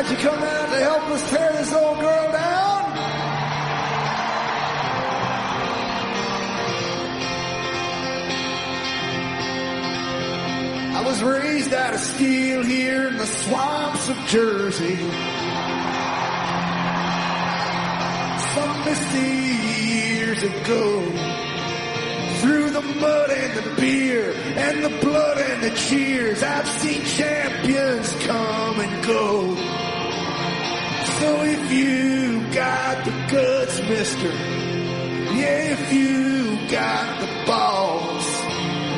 Why'd you come out to help us tear this old girl down? I was raised out of steel here in the swamps of Jersey. Some misty years ago. Through the mud and the beer and the blood and the cheers, I've seen champions come and go. So if you got the guts, mister, yeah, if you got the balls,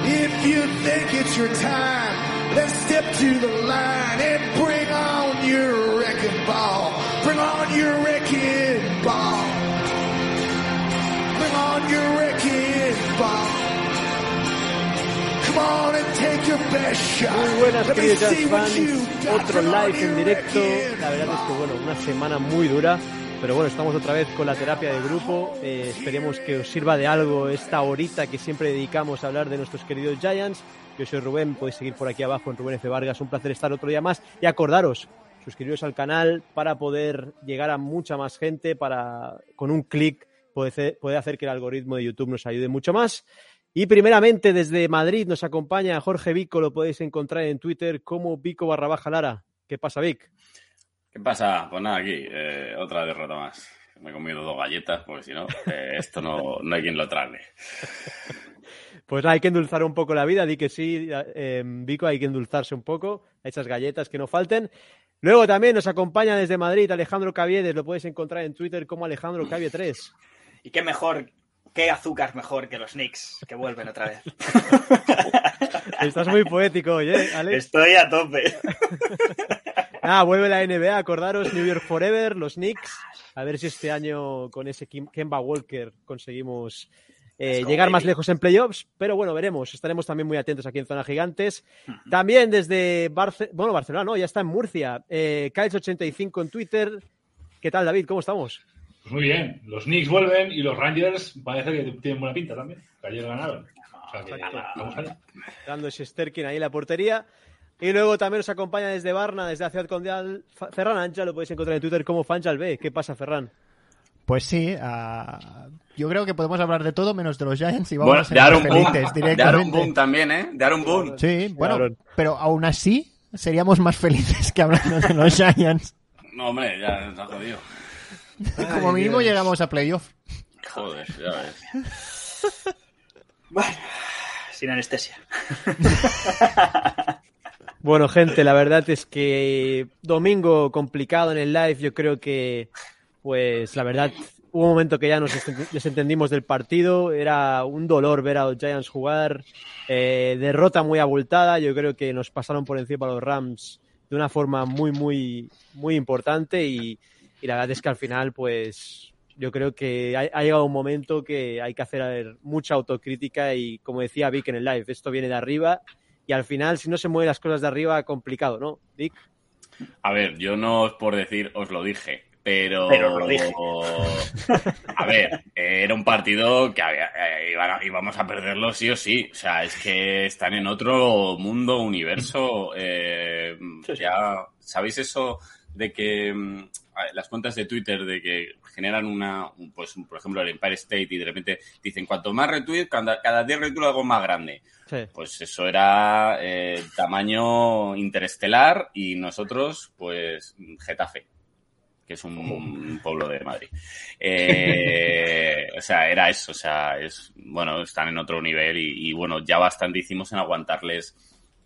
if you think it's your time, let's step to the line and bring on your wrecking ball. Bring on your wrecking ball. Bring on your wrecking ball. Muy buenas, queridos fans. Otro live en directo. La verdad es que, bueno, una semana muy dura. Pero bueno, estamos otra vez con la terapia de grupo. Eh, esperemos que os sirva de algo esta horita que siempre dedicamos a hablar de nuestros queridos Giants. Yo soy Rubén, podéis seguir por aquí abajo en Rubén F. Vargas. Un placer estar otro día más. Y acordaros, suscribiros al canal para poder llegar a mucha más gente, para con un clic puede hacer que el algoritmo de YouTube nos ayude mucho más. Y primeramente desde Madrid nos acompaña Jorge Vico, lo podéis encontrar en Twitter como Vico barra baja Lara. ¿Qué pasa, Vic? ¿Qué pasa? Pues nada, aquí, eh, otra derrota más. Me he comido dos galletas, porque si no, eh, esto no, no hay quien lo trague. Pues hay que endulzar un poco la vida, di que sí, eh, Vico, hay que endulzarse un poco, esas galletas que no falten. Luego también nos acompaña desde Madrid Alejandro Caviedes, lo puedes encontrar en Twitter como Alejandro Cavie 3. Y qué mejor, qué azúcar mejor que los Knicks, que vuelven otra vez. Estás muy poético hoy, ¿eh, Alex? Estoy a tope. Ah, vuelve la NBA, acordaros, New York Forever, los Knicks. A ver si este año con ese Kemba Walker conseguimos eh, llegar más lejos en playoffs, pero bueno, veremos. Estaremos también muy atentos aquí en Zona Gigantes. También desde Barce bueno, Barcelona, no, ya está en Murcia. Eh, Kiles85 en Twitter. ¿Qué tal, David? ¿Cómo estamos? Pues muy bien, los Knicks vuelven y los Rangers parece que tienen buena pinta también, que ayer ganaron. O sea que vamos allá. Dando ese Sterkin ahí en la portería. Y luego también nos acompaña desde Barna, desde la ciudad condal, Fa- Ferran Ancha, lo podéis encontrar en Twitter como Fanchal B. ¿Qué pasa, Ferran? Pues sí, ah, yo creo que podemos hablar de todo menos de los Giants y vamos Bueno, a ser de Aaron más Boone. felices De Aaron directamente. Boone también, ¿eh? De Aaron Boone. Sí, bueno, Aaron. pero aún así seríamos más felices que hablando de los Giants. No, hombre, ya está jodido. Como mínimo llegamos a playoff. Joder, ya ves. Bueno, sin anestesia. Bueno, gente, la verdad es que domingo complicado en el live. Yo creo que, pues, la verdad, hubo un momento que ya nos desen- desentendimos del partido. Era un dolor ver a los Giants jugar. Eh, derrota muy abultada. Yo creo que nos pasaron por encima los Rams de una forma muy, muy, muy importante. Y, y la verdad es que al final, pues, yo creo que ha, ha llegado un momento que hay que hacer mucha autocrítica. Y como decía Vic en el live, esto viene de arriba. Y al final, si no se mueven las cosas de arriba, complicado, ¿no, Vic? A ver, yo no es por decir, os lo dije, pero. Pero lo dije. A ver, era un partido que había- eh, íbamos a perderlo sí o sí. O sea, es que están en otro mundo, universo. eh, Sí, sí. ya, ¿sabéis eso de que mm, las cuentas de Twitter de que generan una, un- pues, por ejemplo, el Empire State y de repente dicen cuanto más retweets, cada, cada 10 retweets algo más grande? Sí. Pues eso era eh, tamaño interestelar y nosotros, pues, Getafe, que es un pueblo de Madrid. Eh, o sea, era eso, o sea, es, bueno, están en otro nivel y, y, bueno, ya bastante hicimos en aguantarles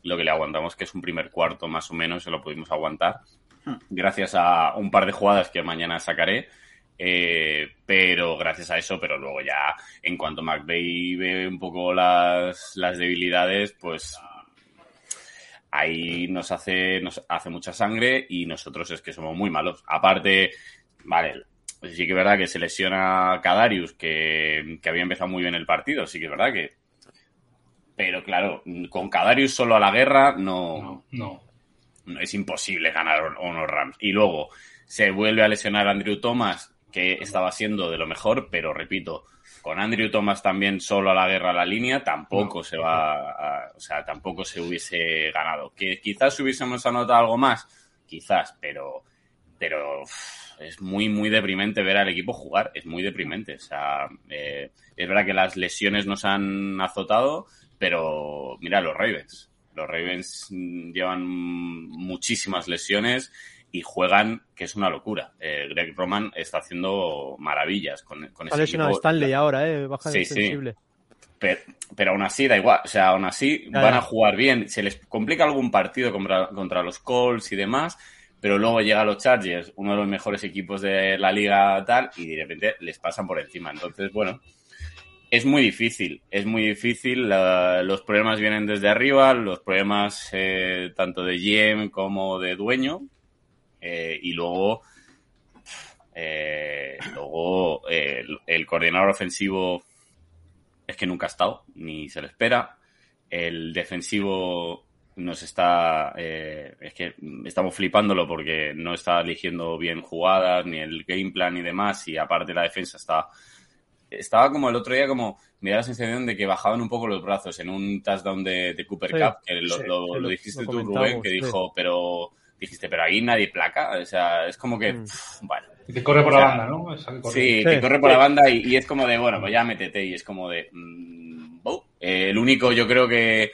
lo que le aguantamos, que es un primer cuarto más o menos, se lo pudimos aguantar, gracias a un par de jugadas que mañana sacaré. Eh, pero gracias a eso, pero luego ya en cuanto McVeigh ve un poco las, las debilidades, pues ahí nos hace, nos hace mucha sangre y nosotros es que somos muy malos. Aparte, vale, sí que es verdad que se lesiona Kadarius, que, que había empezado muy bien el partido, sí que es verdad que... Pero claro, con Kadarius solo a la guerra no, No, no. Es imposible ganar a unos Rams. Y luego se vuelve a lesionar a Andrew Thomas, que estaba siendo de lo mejor, pero repito, con Andrew Thomas también solo a la guerra a la línea, tampoco se va, a- o sea, tampoco se hubiese ganado. Que quizás hubiésemos anotado algo más, quizás, pero pero es muy, muy deprimente ver al equipo jugar. Es muy deprimente. O sea, eh, es verdad que las lesiones nos han azotado, pero mira los Ravens. Los Ravens llevan muchísimas lesiones y juegan, que es una locura. Eh, Greg Roman está haciendo maravillas con, con ese equipo. Stanley ahora, ¿eh? Baja Sí, sensible. Pero, pero aún así da igual, o sea, aún así Ya, van ya. a jugar bien. Se les complica algún partido contra, contra los Colts y demás, pero luego llega los Chargers, uno de los mejores equipos de la liga tal, y de repente les pasan por encima. Entonces, bueno, es muy difícil, es muy difícil. la- los problemas vienen desde arriba, los problemas eh, tanto de GM como de dueño, eh, y luego, eh, luego el, el coordinador ofensivo es que nunca ha estado, ni se le espera. El defensivo nos está. eh, es que estamos flipándolo porque no está eligiendo bien jugadas, ni el game plan y demás, y aparte la defensa está. Estaba como el otro día, como me da la sensación de que bajaban un poco los brazos en un touchdown de, de Cooper Sí, Cup, que lo, sí, lo- sí, lo lo- dijiste lo tú, Rubén, que sí. dijo, pero dijiste, pero ahí nadie placa, o sea, es como que, Mm. pff, bueno, Y te corre por O sea, la banda, ¿no? Que corre. Sí, Sí. te corre por la banda y, y es como de, bueno, pues ya métete y es como de... mm, oh. Eh, el único yo creo que...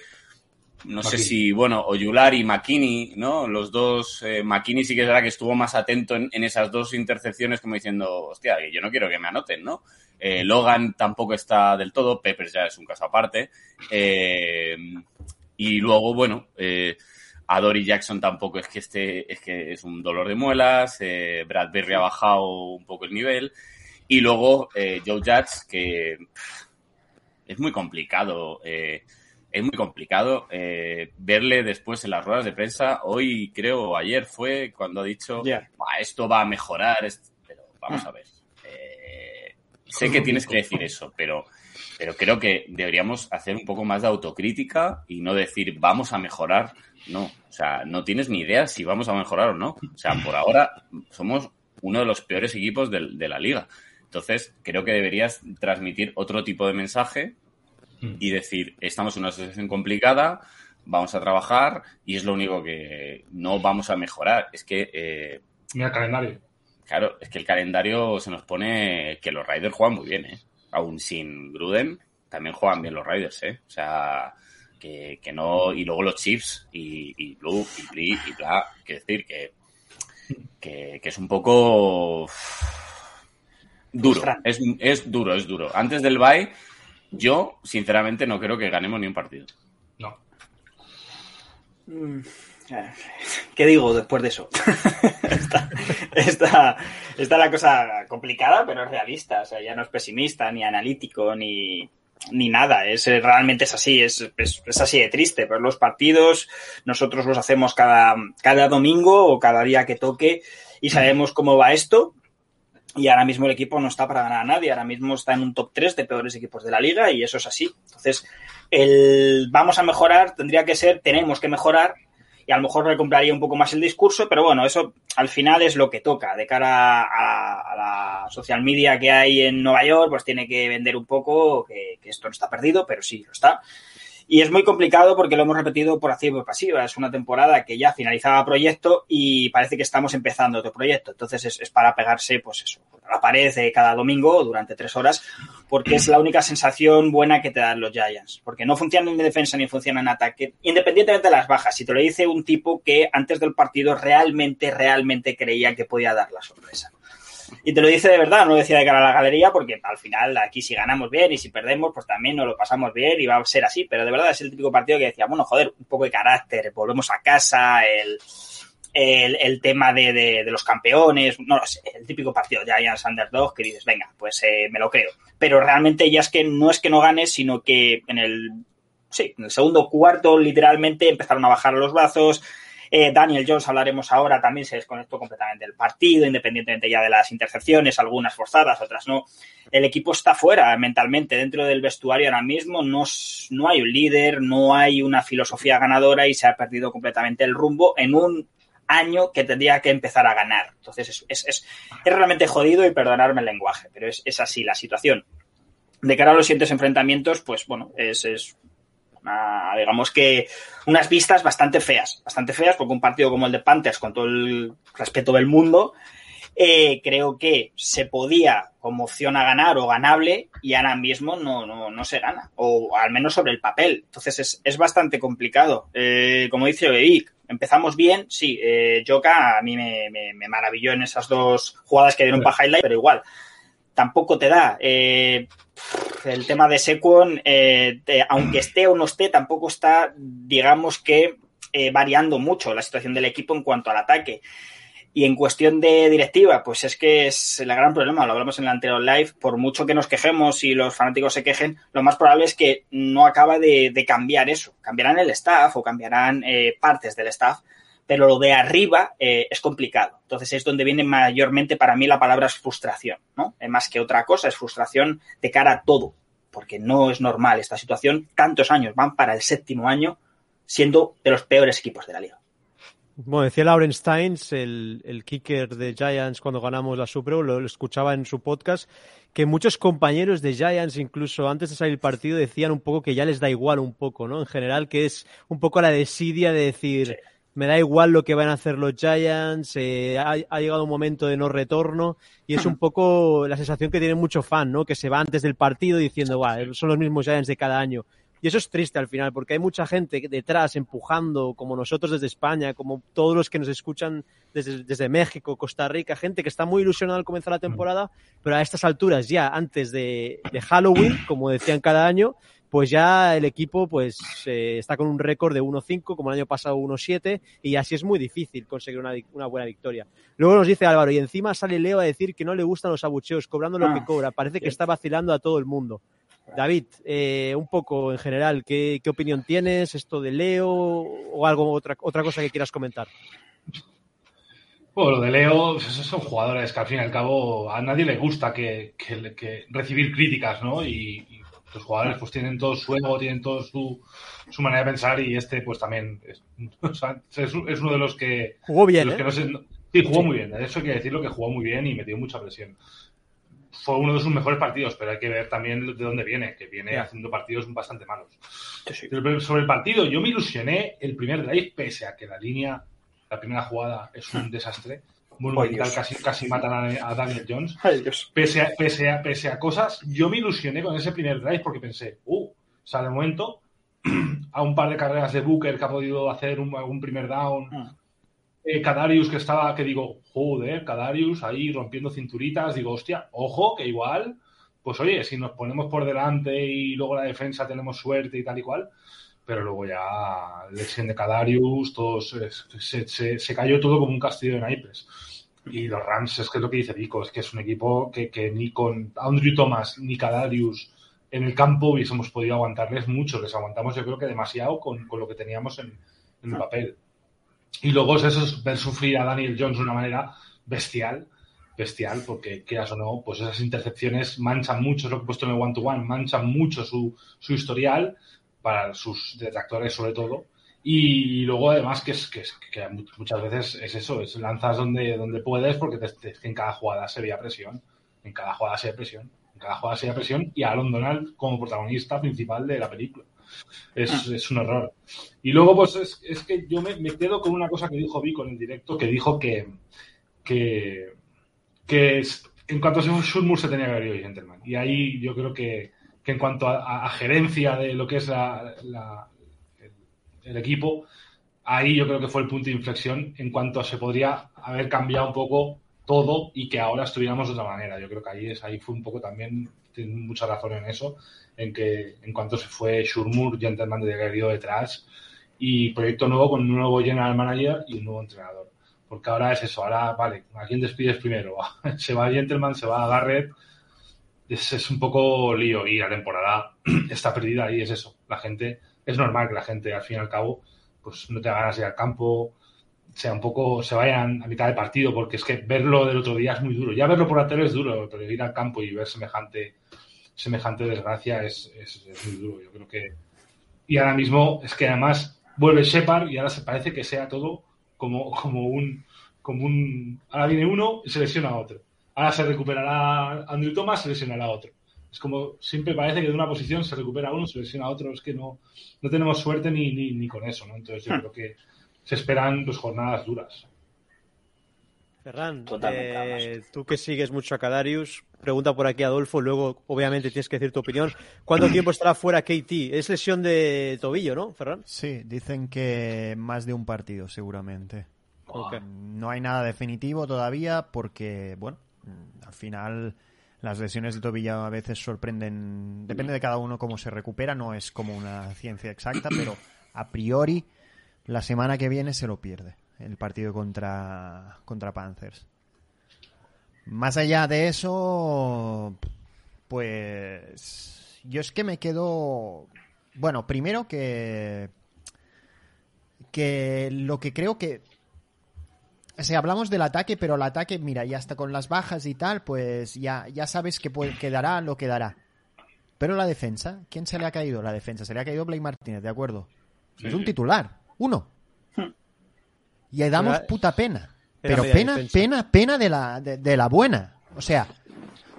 No sé si, bueno, Oyular y McKinney, ¿no? Los dos, eh, McKinney sí que es verdad que estuvo más atento en, en esas dos intercepciones como diciendo, hostia, yo no quiero que me anoten, ¿no? Eh, Logan tampoco está del todo, Peppers ya es un caso aparte. Eh, y luego, bueno, eh, a Dory Jackson tampoco es que esté, es que es un dolor de muelas. Eh, Bradbury ha bajado un poco el nivel. Y luego Joe Judge, que pff, es muy complicado. eh, es muy complicado eh, verle después en las ruedas de prensa. Hoy, creo, ayer fue cuando ha dicho, Ya. "Buah, esto va a mejorar. es-". Pero vamos a ver. Eh, sé que tienes que decir eso, pero, pero creo que deberíamos hacer un poco más de autocrítica y no decir vamos a mejorar. No, o sea, no tienes ni idea si vamos a mejorar o no. O sea, por ahora somos uno de los peores equipos de, la liga. Entonces, creo que deberías transmitir otro tipo de mensaje y decir, estamos en una situación complicada, vamos a trabajar y es lo único que no vamos a mejorar. Es que eh, Mira el calendario. Claro, es que el calendario se nos pone que los Raiders juegan muy bien, ¿eh? Aún sin Gruden, también juegan bien los Raiders, ¿eh? O sea, que, que no... Y luego los Chiefs y, y Blue y Blee y bla. Quiero decir que, que, que es un poco duro. Es, es duro, es duro. Antes del bye, yo, sinceramente, no creo que ganemos ni un partido. No. Mm, eh, ¿Qué digo después de eso? está, está, está la cosa complicada, pero es realista. O sea, ya no es pesimista, ni analítico, ni, ni nada. Es, eh, realmente es así, es, es, es así de triste. Pero los partidos nosotros los hacemos cada, cada domingo o cada día que toque y sabemos cómo va esto. Y ahora mismo el equipo no está para ganar a nadie. Ahora mismo está en un top 3 de peores equipos de la liga y eso es así. Entonces, el vamos a mejorar tendría que ser tenemos que mejorar y a lo mejor recompraría un poco más el discurso, pero bueno, eso al final es lo que toca. De cara a, la social media que hay en Nueva York, pues tiene que vender un poco que esto no está perdido, pero sí lo está. Y es muy complicado porque lo hemos repetido por activa y pasiva. Es una temporada que ya finalizaba proyecto y parece que estamos empezando otro proyecto. Entonces es, para pegarse, pues eso, a la pared cada domingo durante tres horas, porque es la única sensación buena que te dan los Giants. Porque no funcionan en defensa ni funcionan en ataque, independientemente de las bajas. Si te lo dice un tipo que antes del partido realmente, realmente creía que podía dar la sorpresa. Y te lo dice de verdad, no lo decía de cara a la galería, porque al final aquí si ganamos bien y si perdemos, pues también nos lo pasamos bien y va a ser así. Pero de verdad es el típico partido que decía, bueno, joder, un poco de carácter, volvemos a casa, el, el, tema de, de, de, los campeones, no lo sé, el típico partido de Giants Underdog que dices, venga, pues eh, me lo creo. Pero realmente ya es que no es que no ganes, sino que en el, sí, en el segundo cuarto literalmente empezaron a bajar los brazos, eh, Daniel Jones, hablaremos ahora, también se desconectó completamente del partido, independientemente ya de las intercepciones, algunas forzadas, otras no. El equipo está fuera mentalmente, dentro del vestuario ahora mismo no, no hay un líder, no hay una filosofía ganadora y se ha perdido completamente el rumbo en un año que tendría que empezar a ganar. Entonces es, es, es, es realmente jodido y perdonarme el lenguaje, pero es, así la situación. De cara a los siguientes enfrentamientos, pues bueno, es Una- digamos que unas vistas bastante feas, bastante feas, porque un partido como el de Panthers, con todo el respeto del mundo, eh, creo que se podía como opción a ganar o ganable y ahora mismo no, no, no se gana, o al menos sobre el papel. Entonces es, es bastante complicado. Eh, como dice Vic, empezamos bien, sí, eh, Joka a mí me, me- me maravilló en esas dos jugadas que dieron para highlight, pero igual, tampoco te da. Eh, el tema de Sequon, eh, te- aunque esté o no esté, tampoco está, digamos que, eh, variando mucho la situación del equipo en cuanto al ataque. Y en cuestión de directiva, pues es que es el gran problema, lo hablamos en el anterior live, por mucho que nos quejemos y los fanáticos se quejen, lo más probable es que no acaba de, de cambiar eso. Cambiarán el staff o cambiarán eh, partes del staff, pero lo de arriba eh, es complicado. Entonces es donde viene mayormente para mí la palabra es frustración, ¿no? Eh, más que otra cosa, es frustración de cara a todo, porque no es normal esta situación. Tantos años, van para el séptimo año siendo de los peores equipos de la liga. Bueno, decía Lauren Steins, el, el kicker de Giants cuando ganamos la Super Bowl, lo, lo escuchaba en su podcast, que muchos compañeros de Giants, incluso antes de salir el partido, decían un poco que ya les da igual un poco, ¿no? En general, que es un poco la desidia de decir, me da igual lo que van a hacer los Giants, eh, ha, ha llegado un momento de no retorno, y es un poco la sensación que tiene mucho fan, ¿no? Que se va antes del partido diciendo, "Buah, son los mismos Giants de cada año. Y eso es triste al final, porque hay mucha gente detrás empujando, como nosotros desde España, como todos los que nos escuchan desde, desde México, Costa Rica, gente que está muy ilusionada al comenzar la temporada, pero a estas alturas ya, antes de, de Halloween, como decían cada año, pues ya el equipo pues eh, está con un récord de 1-5, como el año pasado 1-7, y así es muy difícil conseguir una, buena victoria. Luego nos dice Álvaro, y encima sale Leo a decir que no le gustan los abucheos, cobrando lo Ah, que cobra. Parece que está vacilando a todo el mundo. David, eh, un poco en general, ¿qué, qué opinión tienes? ¿Esto de Leo o algo otra, otra cosa que quieras comentar? Bueno, lo de Leo, pues esos son jugadores que al fin y al cabo a nadie le gusta que, que- que recibir críticas, ¿no? Y, y los jugadores pues tienen todo su ego, tienen todo su, su manera de pensar y este pues también es, o sea, es, es uno de los que... Jugó bien, de los ¿eh? que no se- sí, jugó muy bien, eso hay que decirlo que jugó muy bien y metió mucha presión. Fue uno de sus mejores partidos, pero hay que ver también de dónde viene, que viene haciendo partidos bastante malos. Pero sobre el partido, yo me ilusioné el primer drive, pese a que la línea, la primera jugada es un desastre. Monumental, casi, casi matan a, a Daniel Jones. Ay. Pese a, pese, a, pese a cosas, yo me ilusioné con ese primer drive porque pensé, uh, o sea, de momento, a un par de carreras de Booker que ha podido hacer un, algún primer down. Ah. Eh, Kadarius que estaba, que digo, joder, Kadarius ahí rompiendo cinturitas, digo, hostia, ojo, que igual, pues oye, si nos ponemos por delante y luego la defensa tenemos suerte y tal y cual, pero luego ya lesión de Kadarius, todo se, se- se- se cayó todo como un castillo de naipes. Y los Rams, es que es lo que dice Vico, es que es un equipo que, que ni con Andrew Thomas ni Kadarius en el campo hubiésemos podido aguantarles mucho, les aguantamos yo creo que demasiado con, con lo que teníamos en, en el papel. Y luego es eso, es ver sufrir a Daniel Jones de una manera bestial, bestial, porque quieras o no, pues esas intercepciones manchan mucho, es lo que he puesto en el one-to-one, manchan mucho su, su historial, para sus detractores sobre todo. Y luego además que, es, que, es- que muchas veces es eso, es lanzas donde, donde puedes porque te- te- en cada jugada se veía presión, en cada jugada se veía presión, en cada jugada se veía presión y Aaron Donald como protagonista principal de la película. Es, es un error. Y luego, pues es, es que yo me, me quedo con una cosa que dijo Vico en el directo, que dijo que, que, que es- en cuanto a Shurmur se tenía que haber ido Gentleman. Y ahí yo creo que, que en cuanto a, gerencia de lo que es la, el, equipo, ahí yo creo que fue el punto de inflexión en cuanto a se podría haber cambiado un poco todo y que ahora estuviéramos de otra manera. Yo creo que ahí, es, ahí fue un poco también, tiene mucha razón en eso, en que en cuanto se fue Shurmur, Gentleman de ido detrás y proyecto nuevo con un nuevo general manager y un nuevo entrenador. Porque ahora es eso, ahora, vale, ¿a quién despides primero? se va Gentleman, se va Garrett, es, un poco lío y la temporada está perdida y es eso. La gente, es normal que la gente al fin y al cabo pues no te ganas ir al campo, sea un poco, se vayan a mitad de partido, porque es que verlo del otro día es muy duro. Ya verlo por la tele es duro, pero ir al campo y ver semejante, semejante desgracia es, es, es muy duro. Yo creo que. Y ahora mismo es que además vuelve Shepard y ahora se parece que sea todo como, como un. Como un ahora viene uno y se lesiona a otro. Ahora se recuperará Andrew Thomas, se lesionará otro. Es como siempre parece que de una posición se recupera uno, se lesiona otro. Es que no, no tenemos suerte ni, ni, ni con eso, ¿no? Entonces yo Hmm. creo que se esperan pues, jornadas duras. Ferran, Totalmente, eh, tú que sigues mucho a Cadarius, pregunta por aquí Adolfo, luego obviamente tienes que decir tu opinión. ¿Cuánto tiempo estará fuera KT? Es lesión de tobillo, ¿no, Ferran? Sí, dicen que más de un partido, seguramente. No hay nada definitivo todavía porque, bueno, al final las lesiones de tobillo a veces sorprenden. Depende de cada uno cómo se recupera, no es como una ciencia exacta, pero a priori la semana que viene se lo pierde el partido contra, contra Panthers. Más allá de eso, pues yo es que me quedo... Bueno, primero que... Que lo que creo que o sea, hablamos del ataque, pero el ataque, mira, ya está con las bajas y tal, pues ya, ya sabes que puede, quedará lo que dará. Pero la defensa, ¿quién se le ha caído? La defensa, se le ha caído Blake Martínez, de acuerdo. Sí, es un sí. titular, uno. Y ahí damos Era- puta pena. Pero pena, defensa. pena, pena de la, de, de la buena. O sea,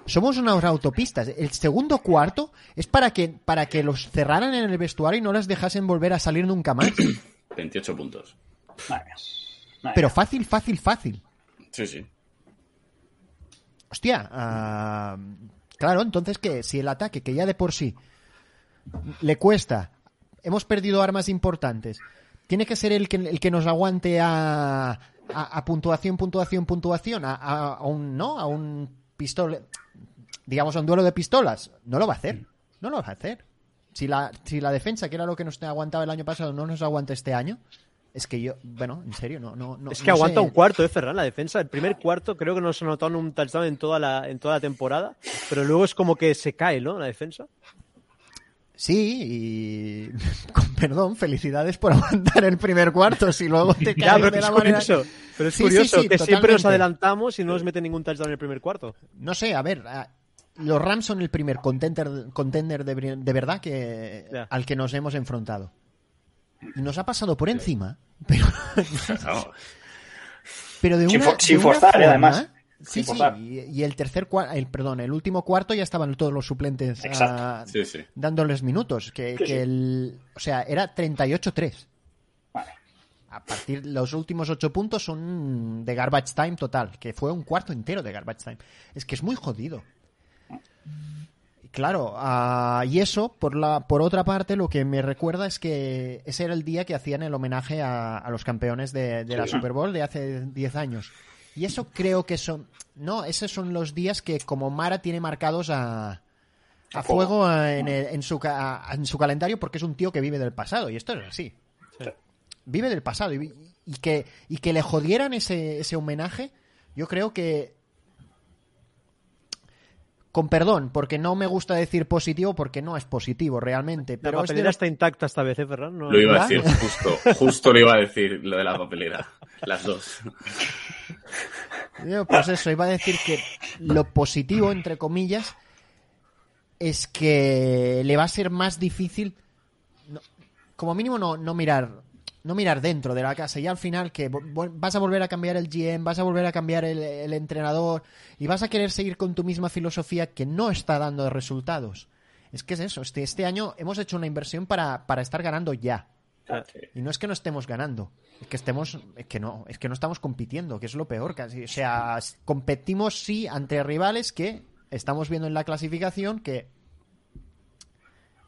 somos unas autopistas. El segundo cuarto es para que, para que los cerraran en el vestuario y no les dejasen volver a salir nunca más. 28 puntos. Madre Madre Pero fácil, fácil, fácil. Sí, sí. Hostia, ah, claro, entonces que si el ataque, que ya de por sí le cuesta, hemos perdido armas importantes, tiene que ser el que, el que nos aguante a, a, a puntuación, puntuación, puntuación, a, a- a un, ¿no? A un pistola, digamos, a un duelo de pistolas. No lo va a hacer, no lo va a hacer. Si la, si la defensa, que era lo que nos aguantaba el año pasado, no nos aguanta este año, es que yo, bueno, en serio, no, no, no es que no aguanta sé. un cuarto, ¿eh, Ferran? La defensa, el primer cuarto creo que no se notó en un touchdown en toda la, en toda la temporada, pero luego es como que se cae, ¿no? La defensa. Sí, y con perdón, felicidades por aguantar el primer cuarto. Si luego te Ya, caes pero de es la manera. curioso, pero es Sí, curioso sí, que siempre nos adelantamos y no nos mete ningún touchdown en el primer cuarto. No sé, a ver, los Rams son el primer contender, contender de, de verdad que al que nos hemos enfrentado. Y nos ha pasado por encima, pero, pero de Sin una, for- sin de una forzar, forma- ¿eh? además. Sí, Sin sí, y, el tercer el perdón, el último cuarto ya estaban todos los suplentes ah, Sí, sí. dándoles minutos, que, el, o sea, era 38-3. Vale. A partir los últimos ocho puntos son de garbage time total, que fue un cuarto entero de garbage time. Es que es muy jodido. Claro, ah, y eso, por, la, por otra parte, lo que me recuerda es que ese era el día que hacían el homenaje a, a los campeones de, de la Sí. Super Bowl de hace 10 años. Y eso creo que son... No, esos son los días que como Mara tiene marcados a, a fuego en, el- en su, en su calendario porque es un tío que vive del pasado. Y esto es así vive del pasado y, y que y que le jodieran ese, ese homenaje yo creo que con perdón porque no me gusta decir positivo porque no es positivo realmente La pero de papelera está intacta esta vez, ¿eh, Ferran? No- Lo iba a decir justo. Justo lo iba a decir, lo de la papelera. Las dos. Yo, pues eso iba a decir que lo positivo entre comillas es que le va a ser más difícil no- como mínimo no, no mirar no mirar dentro de la casa y al final que vas a volver a cambiar el GM, vas a volver a cambiar el, el entrenador y vas a querer seguir con tu misma filosofía que no está dando resultados. Es que es eso, este, este año hemos hecho una inversión para, para estar ganando ya. Sí. Y no es que no estemos ganando, es que estemos, es que no, es que no estamos compitiendo, que es lo peor casi. O sea, competimos sí ante rivales que estamos viendo en la clasificación que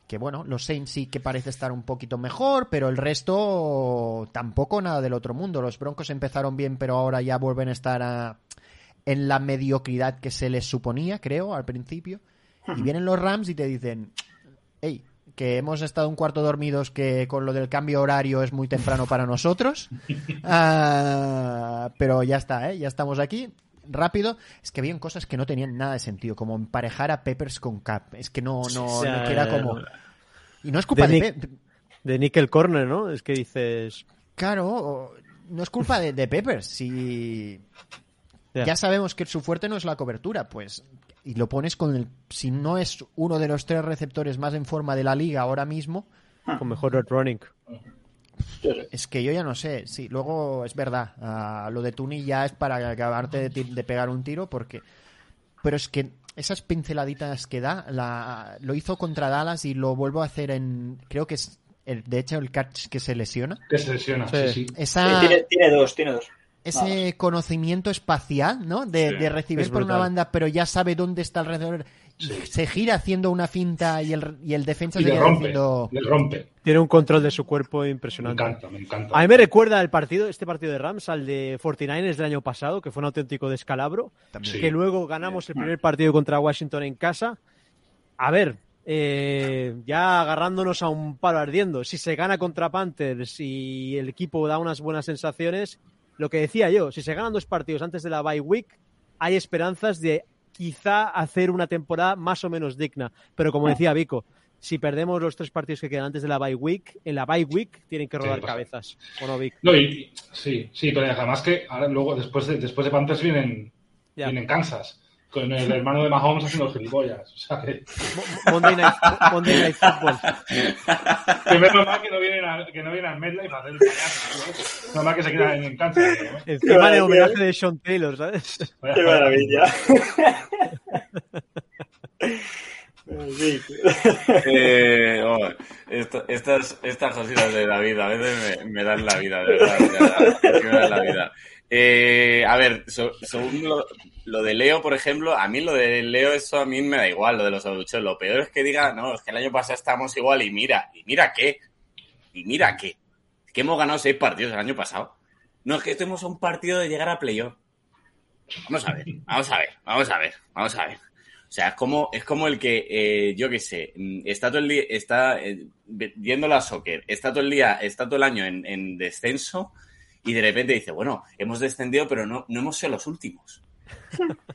que bueno, los Saints sí que parece estar un poquito mejor, pero el resto tampoco nada del otro mundo. Los Broncos empezaron bien, pero ahora ya vuelven a estar a- en la mediocridad que se les suponía, creo, al principio. Y vienen los Rams y te dicen, hey, que hemos estado un cuarto dormidos, que con lo del cambio horario es muy temprano para nosotros. Ah, pero ya está, ¿eh? ya estamos aquí. Rápido, es que habían cosas que no tenían nada de sentido, como emparejar a Peppers con Cap. Es que no, no, O sea, no era como. Y no es culpa de de, Nickel Corner, ¿no? Es que dices... Claro, no es culpa de, de Peppers. Si Ya. ya sabemos que su fuerte no es la cobertura, pues. Y lo pones con el. Si no es uno de los tres receptores más en forma de la liga ahora mismo, Con mejor red running. Es que yo ya no sé. Sí, luego es verdad. ah, lo de Tuni ya es para acabarte de, pegar un tiro porque. Pero es que esas pinceladitas que da, la, lo hizo contra Dallas y lo vuelvo a hacer en, creo que es, el, de hecho, el catch que se lesiona. Que se lesiona, sí, Sí. sí. Esa, Tiene, tiene dos, tiene dos. ese conocimiento espacial, ¿no? De, Sí, de recibir es por una banda, pero ya sabe dónde está alrededor. Se gira haciendo una finta y el, y el defensa Y se le rompe, haciendo... le rompe. Tiene un control de su cuerpo Me impresionante. encanta, me encanta. A mí me recuerda el partido, este partido de Rams, al de 49ers del año pasado, que fue un auténtico descalabro. Que luego ganamos el primer partido contra Washington en casa. A ver, eh, ya agarrándonos a un palo ardiendo. Si se gana contra Panthers y el equipo da unas buenas sensaciones, lo que decía yo, si se ganan dos partidos antes de la bye week, hay esperanzas de quizá hacer una temporada más o menos digna. Pero como decía Vico, si perdemos los tres partidos que quedan antes de la bye week, en la bye week tienen que rodar cabezas. ¿O no, Vic? No, y, y- sí, sí, pero además que ahora luego, después de, después de Panthers vienen, Ya. vienen Kansas, con el hermano de Mahomes haciendo gilipollas. O sea que, Mo- Monday Night, Monday Night Football. que menos mal que no vienen a, que no vienen a MetLife a hacer el payaso. tío. Menos mal que se quedan en tío, ¿eh? Encima de homenaje de Sean Taylor, ¿sabes? Qué maravilla. Sí. Eh, oh, esto- estas, estas cositas de David a veces me, me dan la vida, de verdad. me dan la vida. Eh, a ver, so- según lo, de Leo, por ejemplo, a mí lo de Leo, eso a mí me da igual, lo de los aduchos. Lo peor es que diga, no, es que el año pasado estábamos igual y mira, y mira qué, y mira qué. Es que hemos ganado seis partidos el año pasado. No, es que estemos a un partido de llegar a playoff. Vamos a ver, vamos a ver, vamos a ver, vamos a ver. O sea, es como, es como el que, eh, yo qué sé, está todo el día, está eh, viendo la soccer, está todo el día, está todo el año en, en descenso y de repente dice, bueno, hemos descendido, pero no, no hemos sido los últimos.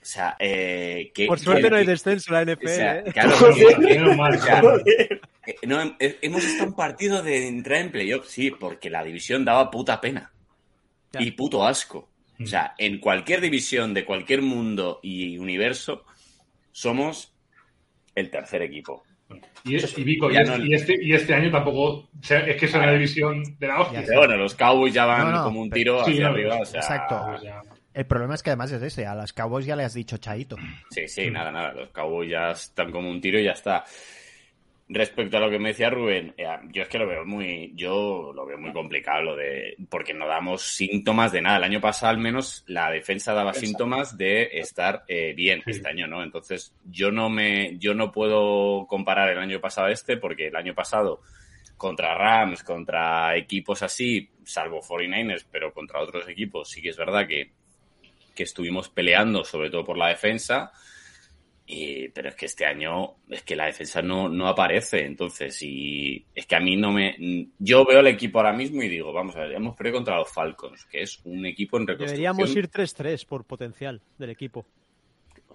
O sea, eh, que... Por suerte que- no hay descenso en la NFL. o sea, ¿eh? claro, que- eh, no, eh, hemos estado un partido de entrar en playoff, sí, porque la división daba puta pena. Ya. Y puto asco. O sea, en cualquier división de cualquier mundo y universo, somos el tercer equipo. Y, y Vico, y, este, no- y este- y este año tampoco. o sea, es que es una división de la hostia. Pero bueno, los Cowboys ya van No, no, como un tiro hacia arriba. O sea, exacto. El problema es que además es ese, a las Cowboys ya le has dicho chaito. Sí, sí, nada, nada. Los Cowboys ya están como un tiro y ya está. Respecto a lo que me decía Rubén, eh, yo es que lo veo muy, yo lo veo muy complicado lo de, porque no damos síntomas de nada. El año pasado al menos la defensa daba síntomas de estar eh, bien Sí. este año, ¿no? Entonces yo no me, yo no puedo comparar el año pasado a este porque el año pasado contra Rams, contra equipos así, salvo 49ers, pero contra otros equipos sí que es verdad que, que estuvimos peleando sobre todo por la defensa. Y, pero es que este año es que la defensa no, no aparece. Entonces, y es que a mí no me. Yo veo el equipo ahora mismo y digo, vamos a ver, hemos perdido contra los Falcons, que es un equipo en reconstrucción. Deberíamos ir 3-3 por potencial del equipo.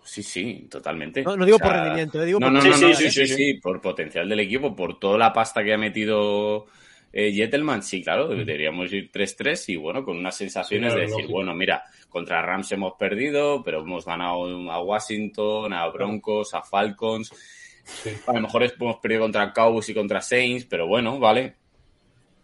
Sí, sí, totalmente. No, no digo O sea, por rendimiento, eh, digo no, por no, no, sí, ¿eh? sí, sí, por potencial del equipo, por toda la pasta que ha metido eh, Jettelman, sí, claro, deberíamos ir 3-3 y bueno, con unas sensaciones Sí, claro, de decir, lógico. bueno, mira, contra Rams hemos perdido, pero hemos ganado a Washington, a Broncos, a Falcons. Sí. A lo mejor hemos perdido contra Cowboys y contra Saints, pero bueno, vale.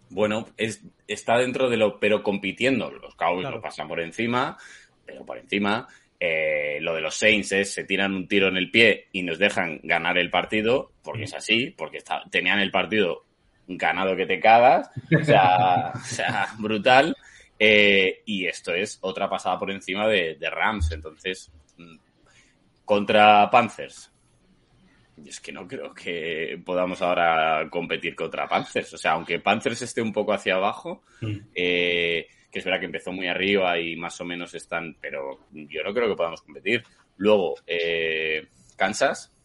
Bueno, es, está dentro de lo, pero compitiendo. Los Cowboys Claro. nos pasan por encima, pero por encima. Eh, lo de los Saints es se tiran un tiro en el pie y nos dejan ganar el partido, porque es así, porque está- tenían el partido ganado que te cagas, o sea, o sea brutal. Eh, y esto es otra pasada por encima de, de Rams. Entonces, mm, contra Panthers. Y es que no creo que podamos ahora competir contra Panthers. O sea, aunque Panthers esté un poco hacia abajo, Mm. eh, que es verdad que empezó muy arriba y más o menos están, pero yo no creo que podamos competir. Luego, eh, Kansas,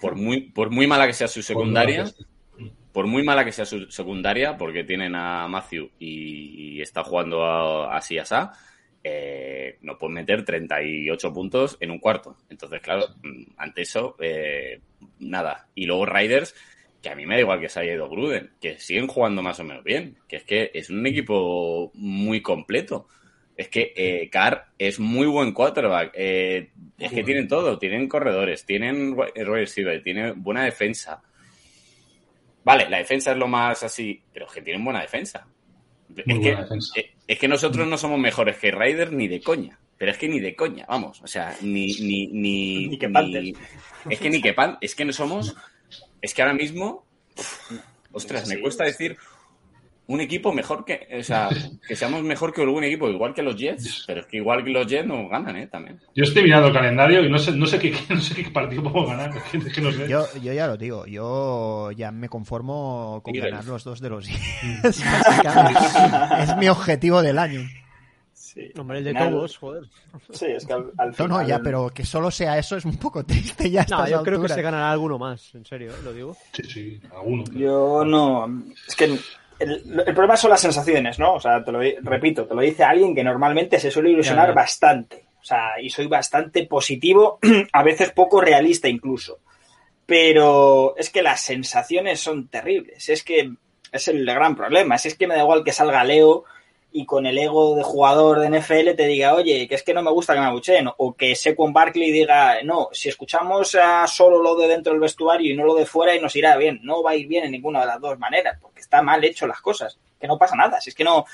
por muy, por muy mala que sea su secundaria, por muy mala que sea su secundaria, porque tienen a Matthew y, y está jugando a- así asá, eh, no pueden meter 38 puntos en un cuarto. Entonces, claro, mm, ante eso, eh, nada. Y luego Riders, que a mí me da igual que se haya ido Gruden, que siguen jugando más o menos bien, que es que es un equipo muy completo. Es que eh, Carr es muy buen quarterback. eh, es que tienen todo. Tienen corredores, tienen receiver, tienen buena defensa. Vale, la defensa es lo más así, pero es que tienen buena defensa. Muy es, que, defensa. eh, es que nosotros no somos mejores que Raiders ni de coña. Pero es que ni de coña, vamos. O sea, ni. Ni, ni, Ni que Panthers. Es que ni que pan. Es que no somos. Es que ahora mismo. Ostras, me cuesta decir un equipo mejor que. O sea, que seamos mejor que algún equipo, igual que los Jets. Pero es que igual que los Jets nos ganan, ¿eh? También. Yo estoy mirando el calendario y no sé, no sé, qué, no sé qué partido podemos ganar. Es que, es que no sé. Yo, yo ya lo digo, yo ya me conformo con ganar los dos de los Jets, básicamente. Es mi objetivo del año. Sí. Hombre, el de Cobos, joder. Sí, es que al, al No, final... no, ya, pero que solo sea eso es un poco triste ya No, yo creo que se ganará alguno más, en serio, ¿eh? lo digo. Sí, sí, alguno. pero- Yo no. Es que el, el problema son las sensaciones, ¿no? O sea, te lo repito, te lo dice alguien que normalmente se suele ilusionar bastante. O sea, y soy bastante positivo, a veces poco realista incluso. Pero es que las sensaciones son terribles. Es que es el gran problema. Es que me da igual que salga Leo y con el ego de jugador de NFL te diga, oye, que es que no me gusta que me abucheen, o que Sequon Barkley diga, no, si escuchamos a solo lo de dentro del vestuario y no lo de fuera y nos irá bien, no va a ir bien en ninguna de las dos maneras, porque está mal hecho las cosas, que no pasa nada, si es que no,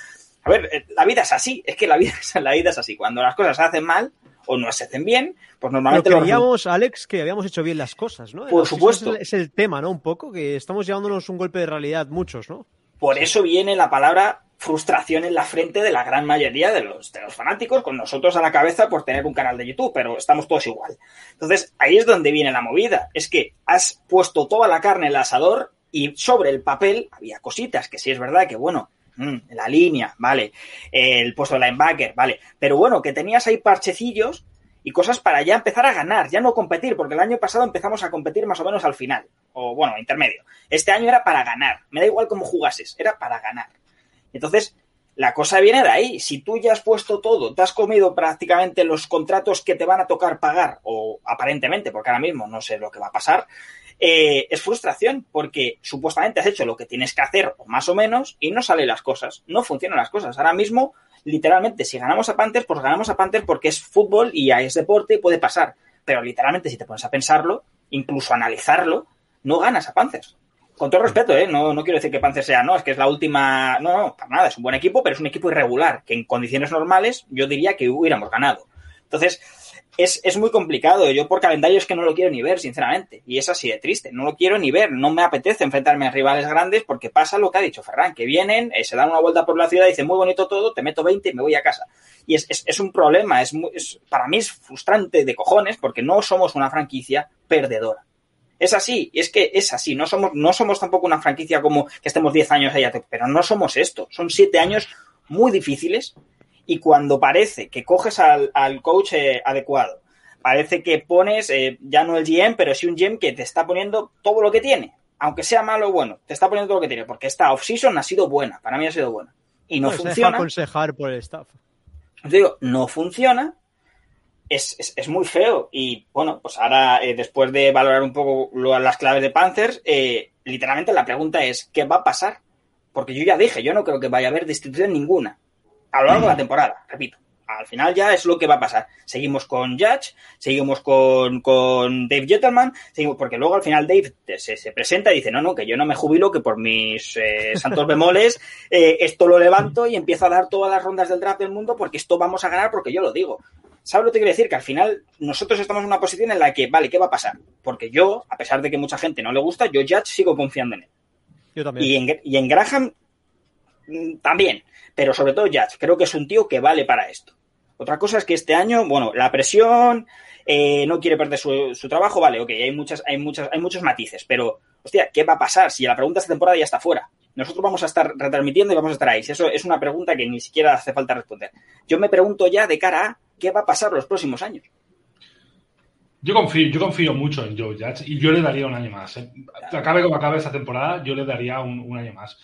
a ver, eh, la vida es así, es que la vida, es- la vida es así, cuando las cosas se hacen mal o no se hacen bien, pues Pero normalmente los creíamos, Alex, que habíamos hecho bien las cosas, ¿no? Por supuesto. Es el, es el tema, ¿no? Un poco, que estamos llevándonos un golpe de realidad muchos, ¿no? Por eso viene la palabra frustración en la frente de la gran mayoría de los, de los fanáticos, con nosotros a la cabeza por tener un canal de YouTube, pero estamos todos igual. Entonces, ahí es donde viene la movida. Es que has puesto toda la carne en el asador y sobre el papel había cositas que sí es verdad que, bueno, mm, la línea, vale, el puesto de linebacker, vale, pero bueno, que tenías ahí parchecillos y cosas para ya empezar a ganar, ya no competir, porque el año pasado empezamos a competir más o menos al final, o bueno, intermedio. Este año era para ganar, me da igual cómo jugases, era para ganar. Entonces, la cosa viene de ahí. Si tú ya has puesto todo, te has comido prácticamente los contratos que te van a tocar pagar, o aparentemente, porque ahora mismo no sé lo que va a pasar, eh, es frustración, porque supuestamente has hecho lo que tienes que hacer, o más o menos, y no salen las cosas, no funcionan las cosas. Ahora mismo, literalmente, si ganamos a Panthers, pues ganamos a Panthers porque es fútbol y es deporte y puede pasar. Pero literalmente, si te pones a pensarlo, incluso analizarlo, no ganas a Panthers. Con todo respeto, ¿eh? No, no quiero decir que Panthers sea, no, es que es la última. No, no, para nada, es un buen equipo, pero es un equipo irregular, que en condiciones normales yo diría que hubiéramos ganado. Entonces, es, es muy complicado. Yo por calendario es que no lo quiero ni ver, sinceramente. Y es así de triste. No lo quiero ni ver. No me apetece enfrentarme a rivales grandes porque pasa lo que ha dicho Ferran, que vienen, eh, se dan una vuelta por la ciudad, dicen muy bonito todo, te meto 20 y me voy a casa. Y es, es, es un problema. Es, muy- es- para mí es frustrante de cojones porque no somos una franquicia perdedora. Es así, es que es así. No somos, no somos tampoco una franquicia como que estemos 10 años allá, pero no somos esto. Son 7 años muy difíciles y cuando parece que coges al, al coach eh, adecuado, parece que pones eh, ya no el GM, pero sí un GM que te está poniendo todo lo que tiene, aunque sea malo o bueno, te está poniendo todo lo que tiene, porque esta off-season ha sido buena, para mí ha sido buena. Y no se deja funciona. aconsejar por el staff. Os digo, no funciona, es, es, muy feo. Y bueno, pues ahora, eh, después de valorar un poco lo- las claves de Panthers, eh, literalmente la pregunta es, ¿qué va a pasar? Porque yo ya dije, yo no creo que vaya a haber destitución ninguna a lo largo de la temporada, repito. Al final ya es lo que va a pasar. Seguimos con Judge, seguimos con, con Dave Gentleman, seguimos, porque luego al final Dave se, se presenta y dice, no, no, que yo no me jubilo, que por mis eh, santos bemoles eh, esto lo levanto y empiezo a dar todas las rondas del draft del mundo porque esto vamos a ganar porque yo lo digo. ¿Sabes lo que quiero decir? Que al final nosotros estamos en una posición en la que, vale, ¿qué va a pasar? Porque yo, a pesar de que mucha gente no le gusta, yo Judge sigo confiando en él. Yo también. Y en, y en Graham mm, también, pero sobre todo Judge. Creo que es un tío que vale para esto. Otra cosa es que este año, bueno, la presión, eh, no quiere perder su, su trabajo, vale, ok, hay, muchas, hay, muchas, hay muchos matices, pero, hostia, ¿qué va a pasar si la pregunta esta temporada ya está fuera? Nosotros vamos a estar retransmitiendo y vamos a estar ahí. Si Eso es una pregunta que ni siquiera hace falta responder. Yo me pregunto ya de cara a qué va a pasar los próximos años. Yo confío, yo confío mucho en Joe Judge y yo le daría un año más. ¿eh? Acabe como acabe esta temporada, yo le daría un, un año más.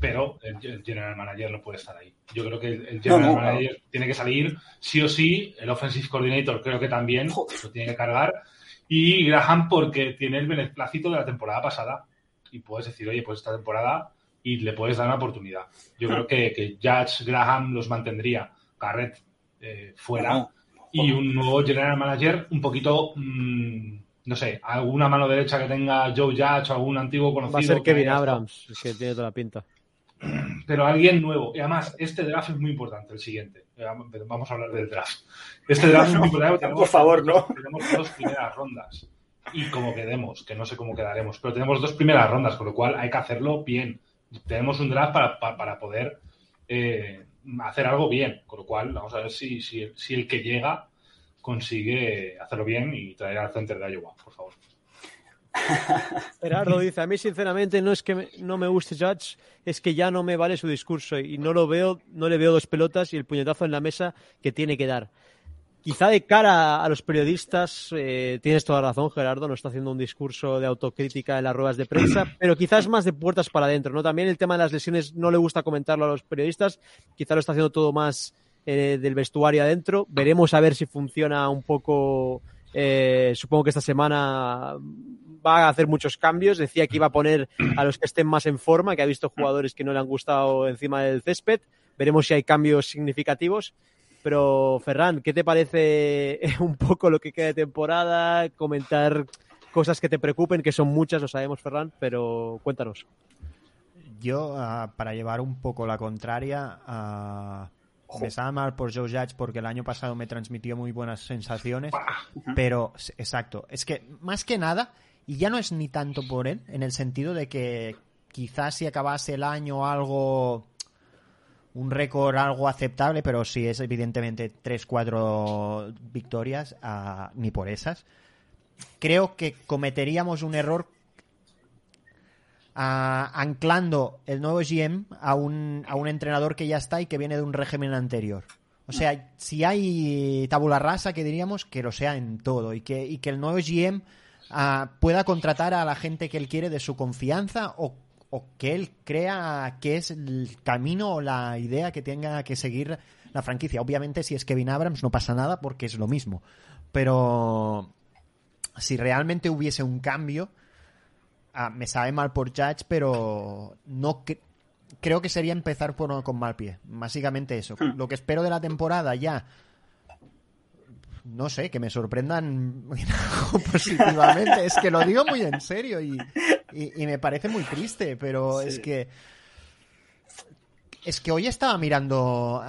Pero el, el general manager no puede estar ahí. Yo creo que el, el general No, no, manager tiene que salir sí o sí. El offensive coordinator creo que también Joder. lo tiene que cargar. Y Graham porque tiene el beneplácito de la temporada pasada. Y puedes decir, oye, pues esta temporada y le puedes dar una oportunidad. Yo creo que, que Judge Graham los mantendría. Garrett eh, fuera y un nuevo general manager un poquito, mm, no sé, alguna mano derecha que tenga Joe Judge o algún antiguo conocido. Va a ser Kevin Abrams, que tiene toda la pinta. pero alguien nuevo. Y además, este draft es muy importante, el siguiente. Eh, Vamos a hablar del draft. Este draft es muy importante. tenemos- por favor, no. Tenemos dos primeras rondas. Y como quedemos, que no sé cómo quedaremos, pero tenemos dos primeras rondas, con lo cual hay que hacerlo bien. Tenemos un draft para, para, para poder eh, hacer algo bien, con lo cual vamos a ver si, si, si el que llega consigue hacerlo bien y traer al center de Iowa, por favor. Gerardo dice, a mí sinceramente no es que me- no me guste Judge, es que ya no me vale su discurso y no lo veo, no le veo dos pelotas y el puñetazo en la mesa que tiene que dar. Quizá de cara a los periodistas, eh, tienes toda razón, Gerardo, no está haciendo un discurso de autocrítica en las ruedas de prensa, pero quizás más de puertas para adentro, ¿no? También el tema de las lesiones no le gusta comentarlo a los periodistas, quizá lo está haciendo todo más eh, del vestuario adentro. Veremos a ver si funciona un poco. eh, supongo que esta semana va a hacer muchos cambios. Decía que iba a poner a los que estén más en forma, que ha visto jugadores que no le han gustado encima del césped. Veremos si hay cambios significativos. Pero, Ferran, ¿qué te parece un poco lo que queda de temporada? Comentar cosas que te preocupen, que son muchas, lo sabemos, Ferran, pero cuéntanos. Yo, ah, para llevar un poco la contraria, ah, me sabe mal por Joe Judge porque el año pasado me transmitió muy buenas sensaciones, pero exacto, es que más que nada, y ya no es ni tanto por él, en el sentido de que quizás si acabase el año algo, un récord algo aceptable, pero si es evidentemente 3-4 victorias, ah, ni por esas, creo que cometeríamos un error ah, anclando el nuevo GM a un, a un entrenador que ya está y que viene de un régimen anterior. O sea, si hay tabula rasa, que diríamos que lo sea en todo y que, y que el nuevo GM ah, pueda contratar a la gente que él quiere de su confianza o, o que él crea que es el camino o la idea que tenga que seguir la franquicia. Obviamente, si es Kevin Abrams, no pasa nada porque es lo mismo. Pero si realmente hubiese un cambio, ah, me sabe mal por Judge, pero no cre- creo que sería empezar por, con mal pie. Básicamente eso. Lo que espero de la temporada ya. No sé, que me sorprendan positivamente. Es que lo digo muy en serio y, y- y me parece muy triste, pero es que. Es que hoy estaba mirando.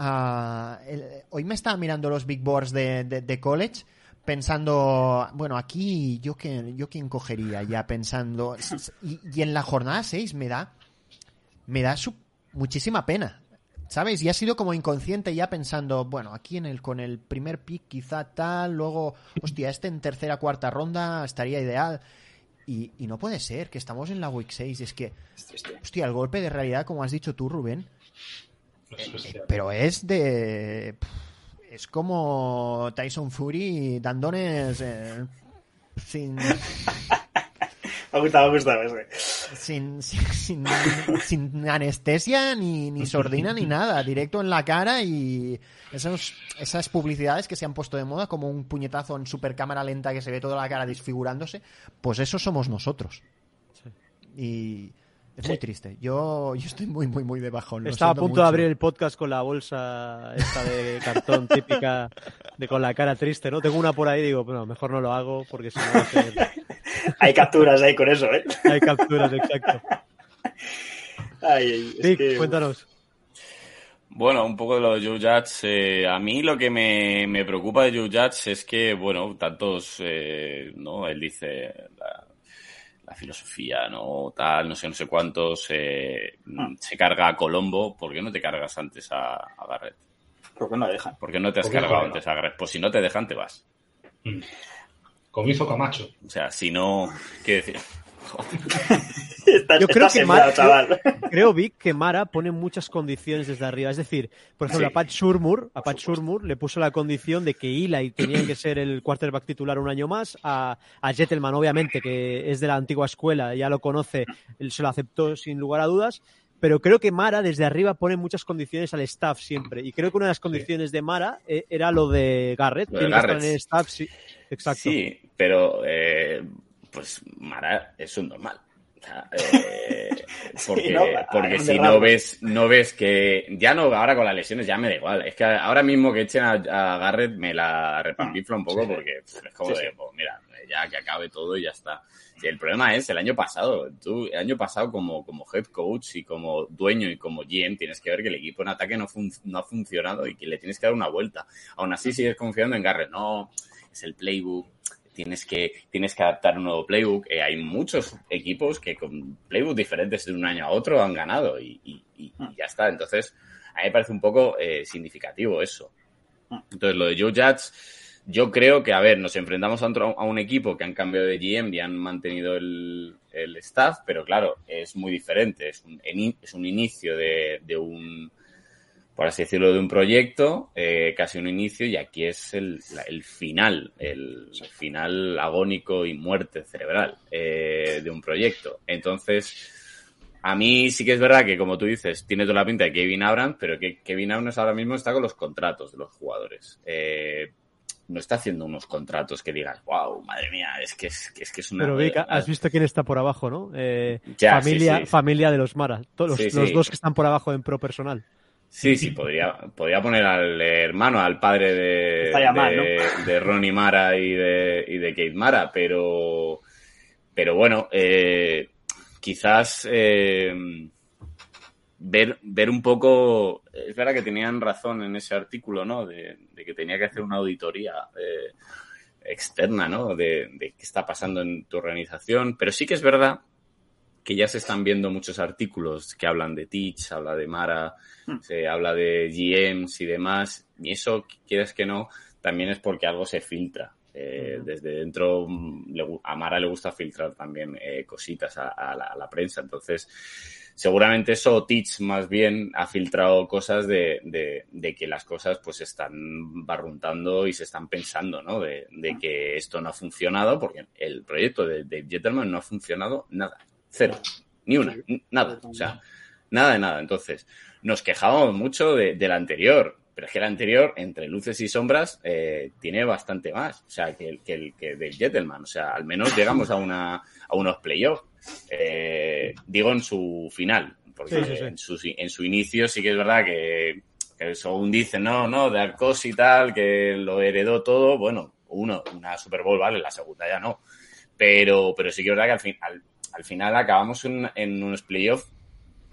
el- hoy me estaba mirando los big boards de, de- de college pensando, bueno, aquí yo, que, yo quién cogería ya pensando. Y, y en la jornada 6 me da. Me da su- muchísima pena. ¿Sabes? Y ha sido como inconsciente ya pensando, bueno, aquí en el, con el primer pick quizá tal, luego, hostia, este en tercera, cuarta ronda estaría ideal. Y, y no puede ser, que estamos en la week 6. Es que, hostia, el golpe de realidad, como has dicho tú, Rubén, bestial. pero es de. Es como Tyson Fury dándoles. eh, sin, Me ha gustado, me ha gustado ese. Sin, sin, sin, anestesia, ni, ni sordina, ni nada. Directo en la cara y esos, esas publicidades que se han puesto de moda, como un puñetazo en super cámara lenta que se ve toda la cara desfigurándose, pues eso somos nosotros. Y es muy triste. Yo, yo estoy muy, muy, muy de bajón. Estaba a punto mucho. de abrir el podcast con la bolsa esta de cartón típica de con la cara triste, ¿no? Tengo una por ahí, digo, bueno, mejor no lo hago porque si no va a ser- Hay capturas ahí con eso, ¿eh? hay capturas, exacto. Ay, ay, es Vic, que- cuéntanos. Bueno, un poco de lo de Joe Judge. eh, a mí lo que me, me preocupa de Joe Judge es que, bueno, tantos, eh, ¿no? Él dice la, la filosofía, ¿no? Tal, no sé, no sé cuántos. eh, se carga a Colombo. ¿Por qué no te cargas antes a, a Garrett? ¿Por qué no dejan? ¿Por qué no te has ¿Por qué cargado antes a Garrett? Pues si no te dejan, te vas. Mm. Como hizo Camacho. O sea, si no, ¿qué decir? Está, Yo creo está que sembrado, Mar- chaval. Creo, Vic, que Mara pone muchas condiciones desde arriba. Es decir, por ejemplo, Sí. a Pat Shurmur, a Pat Shurmur le puso la condición de que Eli tenía que ser el quarterback titular un año más. A, a Jettelman, obviamente, que es de la antigua escuela, ya lo conoce, él se lo aceptó sin lugar a dudas. Pero creo que Mara desde arriba pone muchas condiciones al staff siempre. Y creo que una de las condiciones de Mara eh, era lo de Garrett. Lo de Tiene que estar Garrett. en el staff, sí. Exacto. Sí, pero eh, pues Mara es un normal. O sea, eh, porque ¿no? porque Ah, si no ves, no ves que. Ya no, ahora con las lesiones ya me da igual. Es que ahora mismo que echen a, a Garrett me la repampifla un poco Sí, sí. porque pff, es como Sí, de, pues, mira, ya que acabe todo y ya está. El problema es el año pasado. Tú, el año pasado, como, como head coach y como dueño y como GM, tienes que ver que el equipo en ataque no, no ha funcionado y que le tienes que dar una vuelta. Aún así, sigues confiando en Garrett. No, es el playbook. Tienes que, tienes que adaptar un nuevo playbook. Eh, hay muchos equipos que con playbooks diferentes de un año a otro han ganado y, y, y, ya está. Entonces, a mí me parece un poco eh, significativo eso. Entonces, lo de Joe Judge yo creo que, a ver, nos enfrentamos a un, a un equipo que han cambiado de GM y han mantenido el, el staff, pero claro, es muy diferente. Es un, es un inicio de, de, un, por así decirlo, de un proyecto, eh, casi un inicio, y aquí es el, el final, el, final agónico y muerte cerebral eh, de un proyecto. Entonces, a mí sí que es verdad que, como tú dices, tiene toda la pinta de Kevin Abrams, pero que Kevin Abrams ahora mismo está con los contratos de los jugadores. Eh, no está haciendo unos contratos que digas, wow, madre mía, es que es, es, que es una... Pero Vic, has visto quién está por abajo, ¿no? Eh, ya, familia, sí, sí. familia de los Mara, todos sí, los, dos que están por abajo en pro personal. Sí, sí, podría, podría poner al hermano, al padre de, de, mal, ¿no? de, Ronnie Mara y de, y de Kate Mara, pero, pero bueno, eh, quizás eh, ver, ver un poco, es verdad que tenían razón en ese artículo, ¿no? De, de que tenía que hacer una auditoría eh, externa, ¿no? De, de, qué está pasando en tu organización, pero sí que es verdad que ya se están viendo muchos artículos que hablan de Teach, habla de Mara, hmm. se habla de GMs y demás, y eso, quieres que no, también es porque algo se filtra. Eh, desde dentro le, a Mara le gusta filtrar también eh, cositas a, a, la, a, la, prensa, entonces seguramente eso Teach más bien ha filtrado cosas de, de, de, que las cosas pues están barruntando y se están pensando, ¿no? De, de, que esto no ha funcionado porque el proyecto de Dave Jetterman no ha funcionado nada, cero, ni una, nada, o sea, nada de nada. Entonces, nos quejábamos mucho de, del anterior, pero es que el anterior, entre luces y sombras, eh, tiene bastante más, o sea, que el, que el que Dave Jettelman, o sea, al menos llegamos a una, a unos playoffs eh, digo en su final, porque sí, sí, sí. En, su, en, su, inicio sí que es verdad que, que según dicen, no, no, de Arcos y tal, que lo heredó todo, bueno, uno, una Super Bowl, vale, la segunda ya no. Pero, pero sí que es verdad que al, fin, al, al final acabamos en, en unos playoffs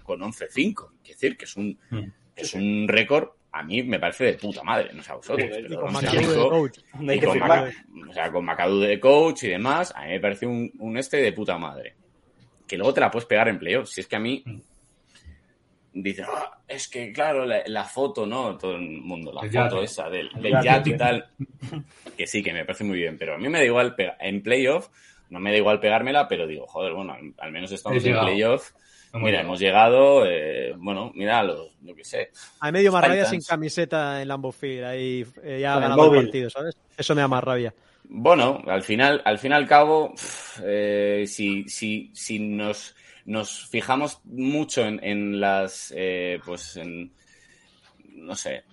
con 11-5, es decir, que es un, mm. es un récord a mí me parece de puta madre, no sé a vosotros. Sí, pero con Macadu de coach. Y con, Mac, o sea, con Macadu de coach y demás, a mí me parece un, un este de puta madre que luego te la puedes pegar en playoff. Si es que a mí dice, ah, es que claro, la, la, foto, ¿no? Todo el mundo, la el foto yate. esa del, del yate, yate y tal, que sí, que me parece muy bien, pero a mí me da igual en playoff, no me da igual pegármela, pero digo, joder, bueno, al, al menos estamos en playoff. Mira, hemos llegado, eh, bueno, mira, lo, lo, que sé. Hay medio más rabia sin camiseta en Lambeau Field, ahí eh, ya ha ganado el partido, ¿sabes? Eso me da más rabia. Bueno, al final, al fin y al cabo, eh, si, si, si nos, nos fijamos mucho en, en las, eh, pues en, no sé,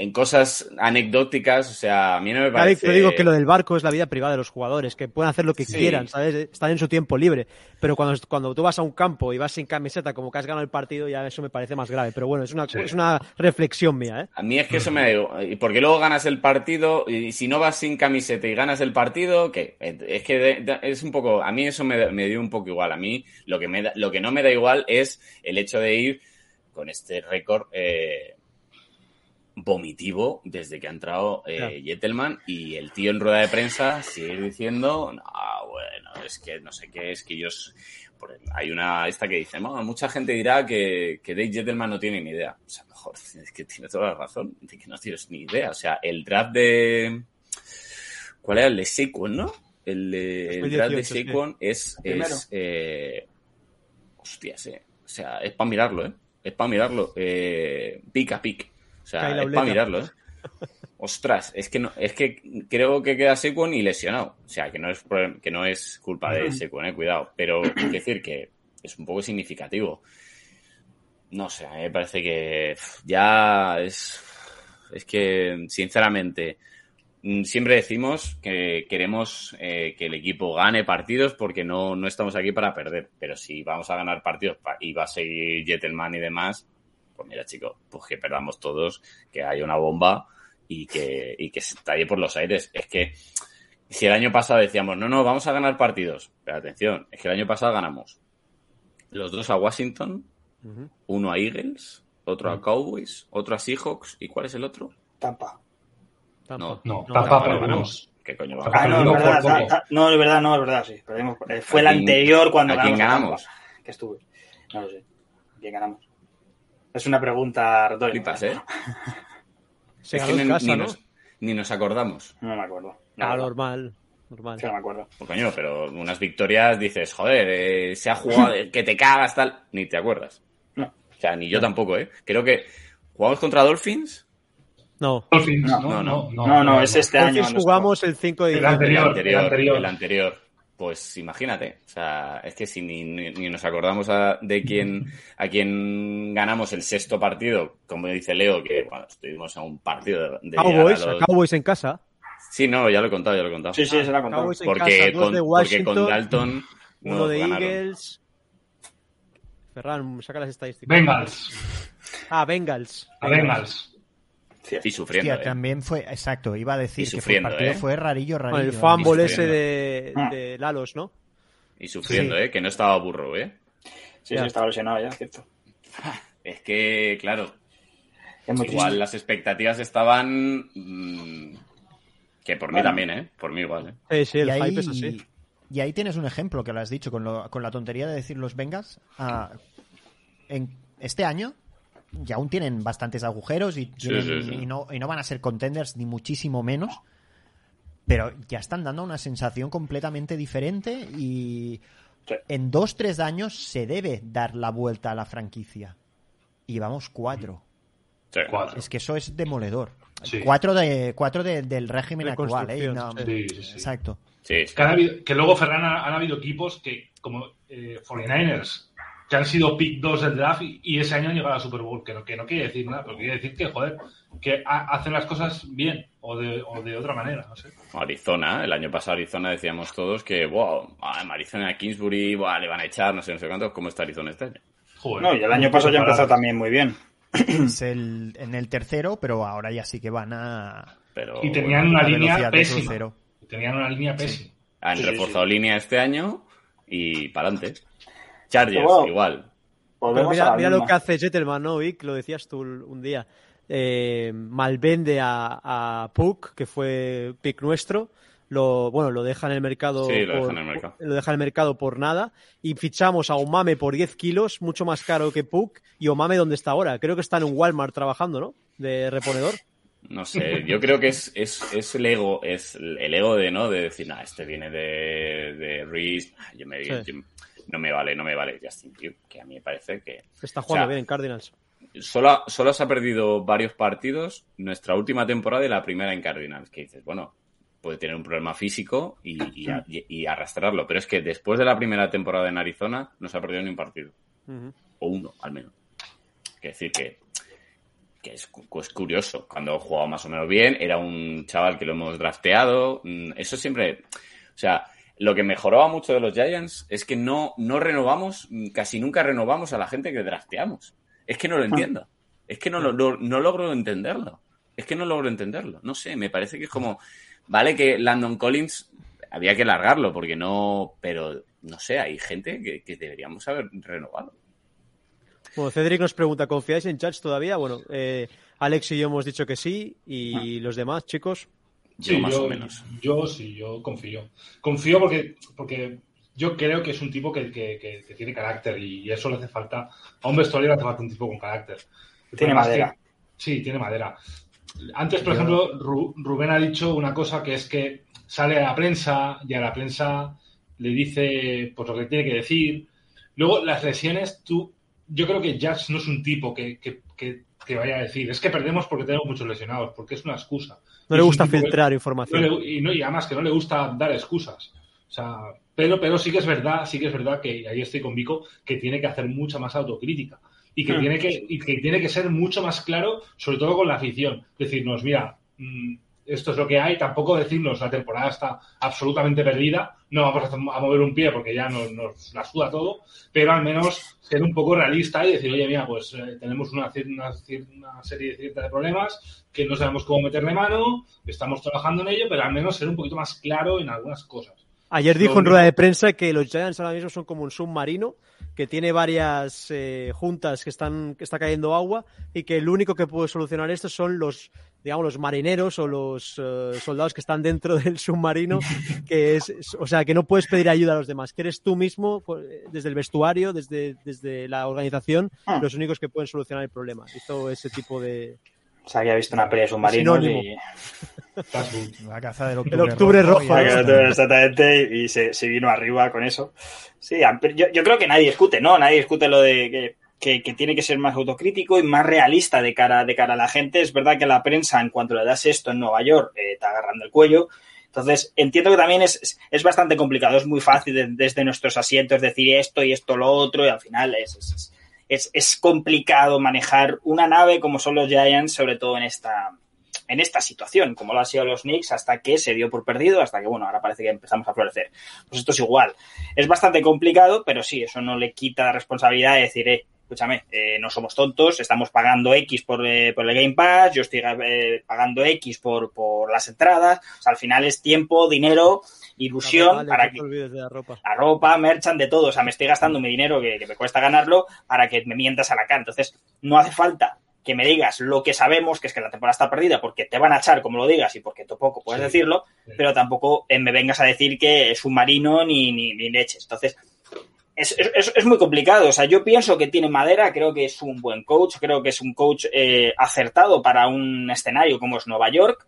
en cosas anecdóticas, o sea, a mí no me parece... Te digo que lo del barco es la vida privada de los jugadores, que pueden hacer lo que sí. quieran, ¿sabes? Están en su tiempo libre. Pero cuando, cuando tú vas a un campo y vas sin camiseta, como que has ganado el partido, ya eso me parece más grave. Pero bueno, es una, sí. es una reflexión mía, ¿eh? A mí es que eso me da Porque luego ganas el partido y si no vas sin camiseta y ganas el partido, ¿qué? Es que es un poco... A mí eso me, me dio un poco igual. A mí lo que, me da, lo que no me da igual es el hecho de ir con este récord... Eh, vomitivo desde que ha entrado eh, claro. Jettelman y el tío en rueda de prensa sigue diciendo, no, bueno, es que no sé qué, es que ellos... Hay una esta que dice, no, mucha gente dirá que, que Dave Jettelman no tiene ni idea. O sea, mejor, es que tiene toda la razón de que no tienes ni idea. O sea, el draft de... ¿Cuál era? El de Saquon, ¿no? El, draft de Saquon es... es eh, hostias, eh. O sea, es para mirarlo, ¿eh? Es para mirarlo. Eh, pick a pick. O sea, es para mirarlo, ¿eh? Ostras, es que no, es que creo que queda Sequon y lesionado. O sea, que no es que no es culpa de Sequon, eh, cuidado. Pero quiero decir que es un poco significativo. No sé, a mí me parece que ya es. Es que, sinceramente, mm, siempre decimos que queremos eh, que el equipo gane partidos porque no, no estamos aquí para perder. Pero si vamos a ganar partidos y va a seguir Jettelman y demás, pues mira, chico, pues que perdamos todos, que haya una bomba y que, y que estalle por los aires. Es que Si el año pasado decíamos, no, no, vamos a ganar partidos. Pero atención, es que el año pasado ganamos los dos a Washington, uno a Eagles, otro a Cowboys, otro a Seahawks. ¿Y cuál es el otro? Tampa. Tampa. No. No, No, Tampa perdimos. ¿Qué coño va Tampa Ah, no, es verdad, poco. ta- ta- no, es verdad, no, es verdad, sí. Perdimos. Eh, Fue el ¿A quién- anterior cuando a quién ganamos. ganamos? Tampa, Que estuve. No lo sé. ¿A quién ganamos? Es una pregunta retórica. Flipas, ¿eh? Se Es que ni, casa, ni ¿no? nos, ni nos acordamos. No me acuerdo. La Ah, normal. Normal. Es que no me acuerdo. Pues coño, pero unas victorias dices, joder, eh, se ha jugado, eh, que te cagas, tal. Ni te acuerdas. No. O sea, ni yo tampoco, ¿eh? Creo que jugamos contra Dolphins. No. Dolphins, No, no, no, no, No, no, es este año. No es- jugamos el 5 de El diciembre. El anterior. anterior, anterior. el anterior. Pues imagínate, o sea, es que si ni, ni- ni nos acordamos a- de quién, a quién ganamos el sexto partido, como dice Leo, que bueno, estuvimos a un partido de, Cowboys, los- Cowboys en casa. Sí, no, ya lo he contado, ya lo he contado. Sí, sí, se la ha contado. Cowboys en porque, casa, dos con, de porque con Dalton uno de ganaron. Eagles. Ferran, saca las estadísticas. Bengals. Ah, Bengals. A Bengals. Y sufriendo. Hostia, ¿eh? también fue, exacto, iba a decir Y que fue, el sufriendo, partido ¿eh? fue rarillo, Con rarillo. el fumble ese de, de Lalos, ¿no? Y sufriendo, Sí. ¿eh? Que no estaba burro, ¿eh? Sí, Ya. sí, estaba lesionado ya, cierto. Es que, claro, igual las expectativas estaban... mm, que por mí Bueno. también, ¿eh? Por mí igual, ¿eh? Sí, sí, el y, ahí, hype es así. y ahí tienes un ejemplo que lo has dicho con, lo- con la tontería de decir los Bengals. ah, en este año ya aún tienen bastantes agujeros y, tienen- sí, sí. y no, y no van a ser contenders ni muchísimo menos. Pero ya están dando una sensación completamente diferente y Sí. en dos, tres años se debe dar la vuelta a la franquicia. Y vamos cuatro. Sí. Cuatro. Es que eso es demoledor. Sí. Cuatro, de, cuatro de- del régimen actual. ¿eh? Y Reconstrucción, no- Sí, sí, sí. Exacto. Que, han habido- que luego, Ferran, ha- han habido equipos que, como eh, 49ers, que han sido pick 2 del draft y, y ese año han llegado a Super Bowl. Que no, que no quiere decir nada, pero quiere decir que, joder, que ha- hacen las cosas bien o de, o de otra manera. No sé. Arizona, el año pasado Arizona decíamos todos que, wow, Arizona Kingsbury, buah, le van a echar, no sé, no sé cuánto, ¿cómo está Arizona este año? Joder. No, y el año pasado ya empezó también muy bien. Es el, en el tercero, pero ahora ya sí que van a, Pero Y tenían una a línea pésima. Tenían una línea pésima. han Sí, sí, reforzado línea este año y para adelante. Chargers, igual. Pero mira, lo que hace Jettelman, ¿no, Vic? Lo decías tú un día. Eh, malvende a, a Puck, que fue pick nuestro. Lo, bueno, lo deja en el mercado. Sí, lo deja en el mercado. lo deja en el mercado por nada. Y fichamos a Omame por 10 kilos, mucho más caro que Puck. Y Omame, ¿dónde está ahora? Creo que está en un Walmart trabajando, ¿no? De reponedor. No sé, yo creo que es, es, es el ego, es el ego de, ¿no? De decir, nah, este viene de, de Reese, ah, yo me, Sí. yo- no me vale, no me vale Justin Pugh, que a mí me parece que Está jugando O sea, bien en Cardinals. solo, solo se ha perdido varios partidos nuestra última temporada y la primera en Cardinals, que dices, bueno, puede tener un problema físico y, y a- y- y arrastrarlo, pero es que después de la primera temporada en Arizona no se ha perdido ni un partido, o uno al menos. Que decir que, que es, es curioso, cuando jugaba más o menos bien, era un chaval que lo hemos drafteado, mm, eso siempre, o sea, lo que mejoraba mucho de los Giants es que no, no renovamos, casi nunca renovamos a la gente que drafteamos. Es que no lo entiendo. Es que no, lo, lo- no logro entenderlo. Es que no logro entenderlo. No sé, me parece que es como, vale que Landon Collins había que largarlo porque no, pero no sé, hay gente que, que deberíamos haber renovado. Bueno, Cedric nos pregunta, ¿confiáis en Judge todavía? Bueno, eh, Alex y yo hemos dicho que sí. Y los demás, chicos, Yo Sí, más yo, o menos. Yo sí, yo confío. Confío porque, porque yo creo que es un tipo que, que- que- que tiene carácter y eso le hace falta. A un vestuario le hace falta un tipo con carácter. El Tiene madera. que- sí, tiene madera. Antes, por Yo- ejemplo, Ru- Rubén ha dicho una cosa que es que sale a la prensa y a la prensa le dice pues, lo que tiene que decir. Luego, las lesiones, tú, yo creo que Judge no es un tipo que, que- que- que vaya a decir, es que perdemos porque tenemos muchos lesionados, porque es una excusa. No le gusta filtrar no información. le- y, no, y además que no le gusta dar excusas. O sea, pero, pero sí que es verdad, sí que es verdad que ahí estoy con Vico, que tiene que hacer mucha más autocrítica. Y que, Hmm. tiene que, y que tiene que ser mucho más claro, sobre todo con la afición. Decirnos, mira, mm, esto es lo que hay, tampoco decirnos la temporada está absolutamente perdida, no vamos a, mover un pie porque ya nos, nos, la suda todo, pero al menos ser un poco realista y decir, oye, mira, pues eh, tenemos una, una, una, serie cierta de problemas que no sabemos cómo meterle mano, estamos trabajando en ello, pero al menos ser un poquito más claro en algunas cosas. Ayer dijo en rueda de prensa que los Giants ahora mismo son como un submarino que tiene varias eh, juntas que están que está cayendo agua y que el único que puede solucionar esto son los digamos los marineros o los uh, soldados que están dentro del submarino que es, o sea que no puedes pedir ayuda a los demás que eres tú mismo desde el vestuario desde, desde la organización ah. los únicos que pueden solucionar el problema hizo ese tipo de o sea, había visto una pelea de submarinos y... La caza del octubre, el octubre rojo. rojo ¿no? Exactamente, y se, se, vino arriba con eso. Sí, yo, yo, creo que nadie discute, ¿no? Nadie discute lo de que, que, tiene que ser más autocrítico y más realista de cara, de cara a la gente. Es verdad que la prensa, en cuanto le das esto en Nueva York, eh, está agarrando el cuello. Entonces, entiendo que también es, es bastante complicado, es muy fácil de, desde nuestros asientos decir esto y esto lo otro, y al final es, es, es, es complicado manejar una nave como son los Giants, sobre todo en esta, en esta situación, como lo han sido los Knicks, hasta que se dio por perdido, hasta que, bueno, ahora parece que empezamos a florecer. Pues esto es igual. Es bastante complicado, pero sí, eso no le quita la responsabilidad de decir, eh, escúchame, eh, no somos tontos, estamos pagando X por, eh, por el Game Pass, yo estoy eh, pagando X por, por las entradas, o sea, al final es tiempo, dinero, ilusión vale, para no que te olvides de la ropa. la ropa, merchan, de todo. O sea, me estoy gastando mi dinero que, que, me cuesta ganarlo para que me mientas a la cara. Entonces, no hace falta que me digas lo que sabemos, que es que la temporada está perdida, porque te van a echar como lo digas y porque tampoco puedes sí, decirlo, sí. pero tampoco eh, me vengas a decir que es un marino ni, ni, ni leches. Entonces, es, es, es, muy complicado. O sea, yo pienso que tiene madera, creo que es un buen coach, creo que es un coach eh, acertado para un escenario como es Nueva York.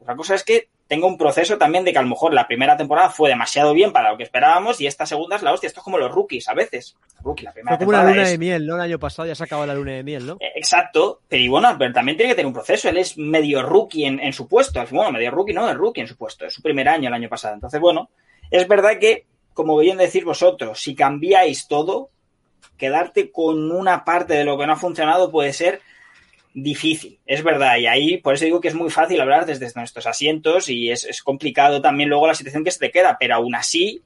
Otra cosa es que tengo un proceso también de que a lo mejor la primera temporada fue demasiado bien para lo que esperábamos y esta segunda es la hostia. Esto es como los rookies a veces. Rookie, la primera fue como una luna es... de miel, ¿no? El año pasado ya se acabó la luna de miel, ¿no? Eh, exacto. Pero bueno, pero también tiene que tener un proceso. Él es medio rookie en, en su puesto. Bueno, medio rookie, no, es rookie en su puesto. Es su primer año el año pasado. Entonces, bueno, es verdad que, como bien decir vosotros, si cambiáis todo, quedarte con una parte de lo que no ha funcionado puede ser difícil, es verdad, y ahí por eso digo que es muy fácil hablar desde nuestros asientos y es, es complicado también luego la situación que se te queda, pero aún así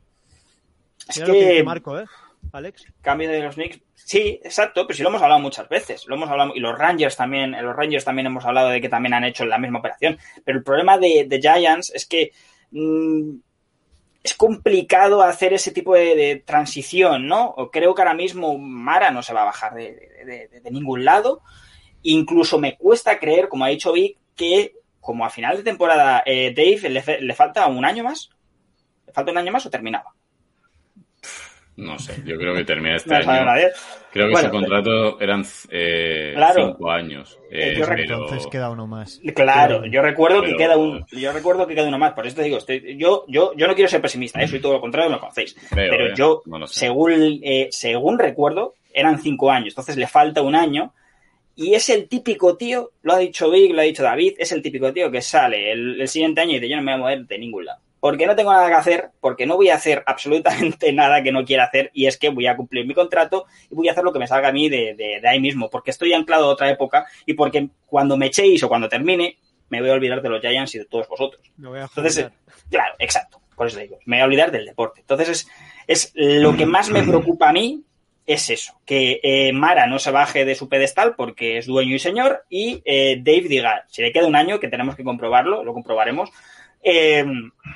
es Mira que, que Marco, ¿eh? Alex. Cambio de los Knicks. Sí, exacto, pero sí lo hemos hablado muchas veces. Lo hemos hablado y los Rangers también, los Rangers también hemos hablado de que también han hecho la misma operación. Pero el problema de, de Giants es que mmm, es complicado hacer ese tipo de, transición, ¿no? Creo que ahora mismo Mara no se va a bajar de ningún lado. Incluso me cuesta creer, como ha dicho Vic, que como a final de temporada eh, Dave le, le, falta un año más. ¿Le falta un año más o terminaba? No sé, yo creo que termina este no año. Nadie. Creo que bueno, su contrato eran eh, claro, cinco años. Eh, yo pero... Entonces queda uno más. Claro, yo recuerdo pero... que queda un, yo recuerdo que queda uno más. Por eso te digo, estoy, yo, yo, yo no quiero ser pesimista, ¿eh? soy todo lo contrario, me conocéis. Creo, pero yo, no según, eh, según recuerdo, eran cinco años. Entonces le falta un año y es el típico tío, lo ha dicho Vic, lo ha dicho David, es el típico tío que sale el, el, siguiente año y dice yo no me voy a mover de ningún lado. Porque no tengo nada que hacer, porque no voy a hacer absolutamente nada que no quiera hacer y es que voy a cumplir mi contrato y voy a hacer lo que me salga a mí de, de, de ahí mismo, porque estoy anclado a otra época y porque cuando me echéis o cuando termine me voy a olvidar de los Giants y de todos vosotros. Entonces, claro, exacto, por eso digo, me voy a olvidar del deporte. Entonces es, es lo que más me preocupa a mí es eso, que eh, Mara no se baje de su pedestal porque es dueño y señor y eh, Dave diga, si le queda un año, que tenemos que comprobarlo, lo comprobaremos, eh,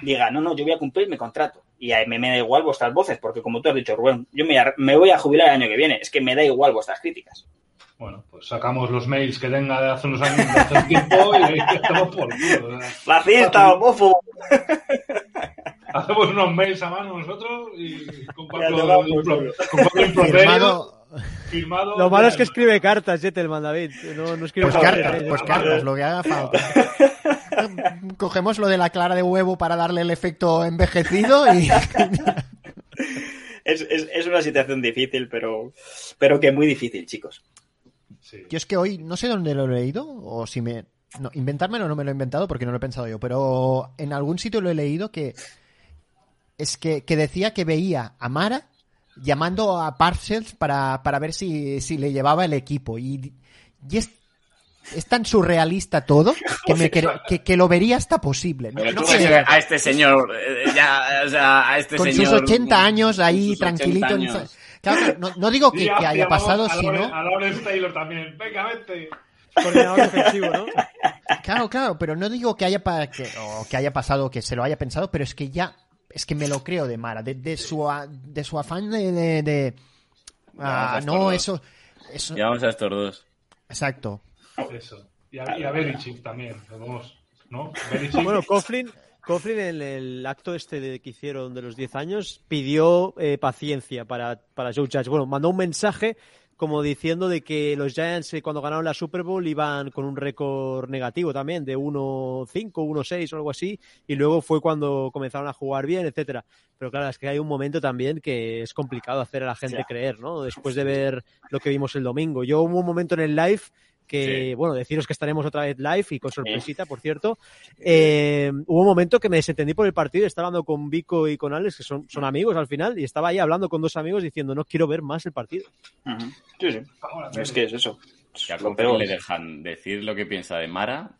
diga, no, no, yo voy a cumplir mi contrato y a mí me da igual vuestras voces, porque como tú has dicho, Rubén, yo me, me voy a jubilar el año que viene, es que me da igual vuestras críticas. Bueno, pues sacamos los mails que tenga de hace unos años, de hace tiempo y estamos por culo. La fiesta, homófobo. Hacemos unos mails a mano nosotros y comparto un, un firmado, firmado. Lo malo es que escribe cartas, Gentleman David. No, no escribe pues cartas, pues cartas, lo que haga falta. Cogemos lo de la clara de huevo para darle el efecto envejecido y. es, es, es, una situación difícil, pero, pero que muy difícil, chicos. Sí. Yo es que hoy no sé dónde lo he leído, o si me. No, inventármelo no me lo he inventado porque no lo he pensado yo, pero en algún sitio lo he leído que es que, que decía que veía a Mara llamando a Parcells para, para ver si, si le llevaba el equipo. Y, y, es, es tan surrealista todo que, me cre- que, que lo vería hasta posible. No- no sé, a este señor, eh, ya, o sea, a este con señor. sus 80 años con ahí sus 80 tranquilito. años. Claro, claro, no, no digo que, que haya pasado, a sino... A Lawrence Taylor también. Venga, vete. Coordinador defensivo, ¿no? Claro, claro, pero no digo que haya, pa- que, o que haya pasado, que se lo haya pensado, pero es que ya, es que me lo creo de Mara, de, de su, a- de su afán de... de- de- ah, no, eso, eso... Llevamos a estos dos. Exacto. Eso. Y a, y a Belichick también. Vamos, ¿no? Belichick. Bueno, Coughlin, Coughlin en el acto este de, que hicieron de los 10 años pidió eh, paciencia para, para Joe Judge. Bueno, mandó un mensaje como diciendo de que los Giants eh, cuando ganaron la Super Bowl iban con un récord negativo también de 1-5, 1-6 o algo así y luego fue cuando comenzaron a jugar bien, etcétera. Pero claro, es que hay un momento también que es complicado hacer a la gente creer, ¿no? Después de ver lo que vimos el domingo. Yo hubo un momento en el live que, Sí. bueno, deciros que estaremos otra vez live y con sorpresita, por cierto. Eh, hubo un momento que me desentendí por el partido, estaba hablando con Vico y con Alex, que son, son amigos al final, y estaba ahí hablando con dos amigos diciendo, no quiero ver más el partido. Sí, sí. Es que es eso. Si a le dejan decir lo que piensa de Mara,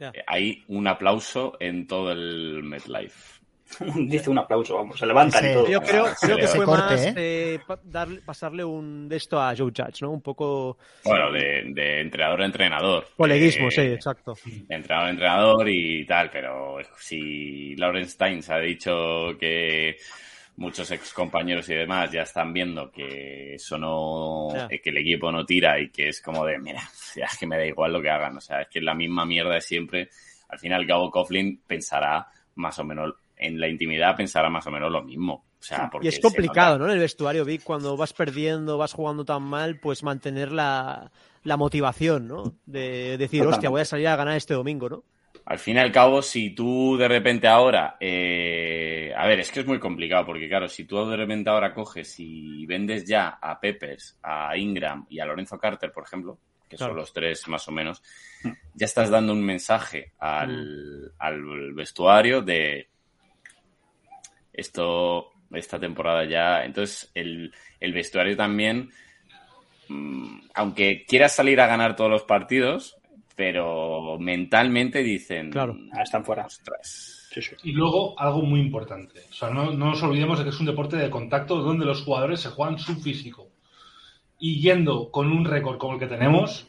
Ya. eh, hay un aplauso en todo el MetLife. Dice un aplauso, vamos. Se levantan y todo. Yo creo, se creo que fue corte, más ¿eh? eh, darle- pasarle un de esto a Joe Judge, ¿no? Un poco Bueno, de, de entrenador a entrenador. coleguismo, Eh, sí, exacto. de entrenador a entrenador y tal, pero si Lawrence Steins ha dicho que muchos ex compañeros y demás ya están viendo que eso no, eh, que el equipo no tira y que es como de, mira, ya es que me da igual lo que hagan, o sea, es que es la misma mierda de siempre. Al fin y al cabo, Coughlin pensará más o menos, en la intimidad pensará más o menos lo mismo. O sea, porque Y es complicado, nota- ¿no? En el vestuario, Vic, cuando vas perdiendo, vas jugando tan mal, pues mantener la, la motivación, ¿no? De decir, Totalmente. hostia, voy a salir a ganar este domingo, ¿no? Al fin y al cabo, si tú de repente ahora, eh, a ver, es que es muy complicado porque claro, si tú de repente ahora coges y vendes ya a Peppers, a Ingram y a Lorenzo Carter, por ejemplo, que Claro. son los tres más o menos, ya estás dando un mensaje al, al vestuario de esto, esta temporada ya. Entonces, el, el vestuario también, mm, aunque quieras salir a ganar todos los partidos, pero mentalmente dicen, Claro. Ah, están fuera. ostras, Sí, sí. Y luego, algo muy importante. O sea, no, no nos olvidemos de que es un deporte de contacto donde los jugadores se juegan su físico. Y yendo con un récord como el que tenemos,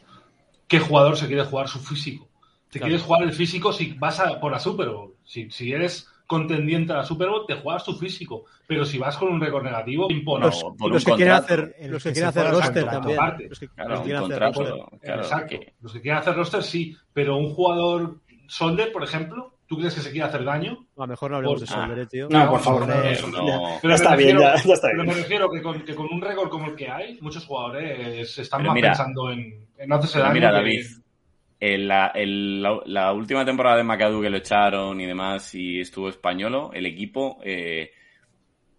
¿qué jugador se quiere jugar su físico? Te Claro. quieres jugar el físico si vas a por la Super Bowl. Si, si eres contendiente a la Super Bowl, te juegas tu físico. Pero si vas con un récord negativo, impone. Los, No, por los un que quieren hacer, los que quieren hacer roster también. Aparte. Los que, Claro, los que quieren hacer roster. claro, Exacto. que- Los que quieren hacer roster, sí. Pero un jugador solder, por ejemplo, ¿tú crees que se quiere hacer daño? A lo mejor no hablemos Por- de Solder, eh, tío. No, por favor, no. Eso no- Ya. Pero está bien, ya- ya está Pero bien. me refiero que con, que con un récord como el que hay, muchos jugadores están Pero más mira- pensando en, en no hacerse Pero daño. mira, que- David, en la, en la- la última temporada de McAdoo que lo echaron y demás y estuvo españolo, el equipo, eh,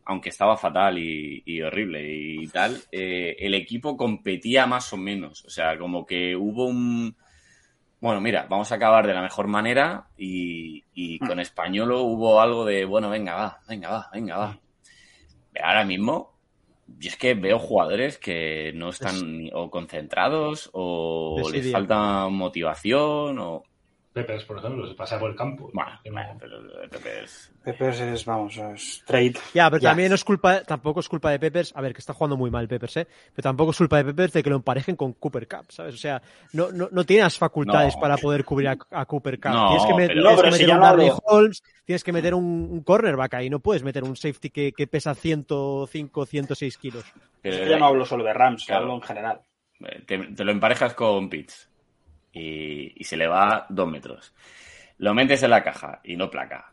aunque estaba fatal y, y horrible y tal, eh, el equipo competía más o menos. O sea, como que hubo un... Bueno, mira, vamos a acabar de la mejor manera y, y con españolo hubo algo de, bueno, venga, va, venga, va, venga, va. Ahora mismo, yo es que veo jugadores que no están ni- o concentrados o les falta motivación o... Peppers, por ejemplo, se pasa por el campo. Bueno, no- pero Pepe es- Peppers es, vamos, es trade. Ya, pero Ya. también no es culpa, tampoco es culpa de Peppers, a ver, que está jugando muy mal Peppers, ¿eh? Pero tampoco es culpa de Peppers de que lo emparejen con Cooper Cup, ¿sabes? O sea, no, no, no tienes facultades No. para poder cubrir a, a Cooper Cup. No, tienes que, met- pero- tienes que si meter ya un hablo- Holmes, tienes que meter un, un cornerback ahí, no puedes meter un safety que, que pesa 105, 106 kilos. pero- Es que yo no hablo solo de Rams, Claro. hablo en general. te, te lo emparejas con Pitts y, y se le va dos metros. Lo metes en la caja y no placa.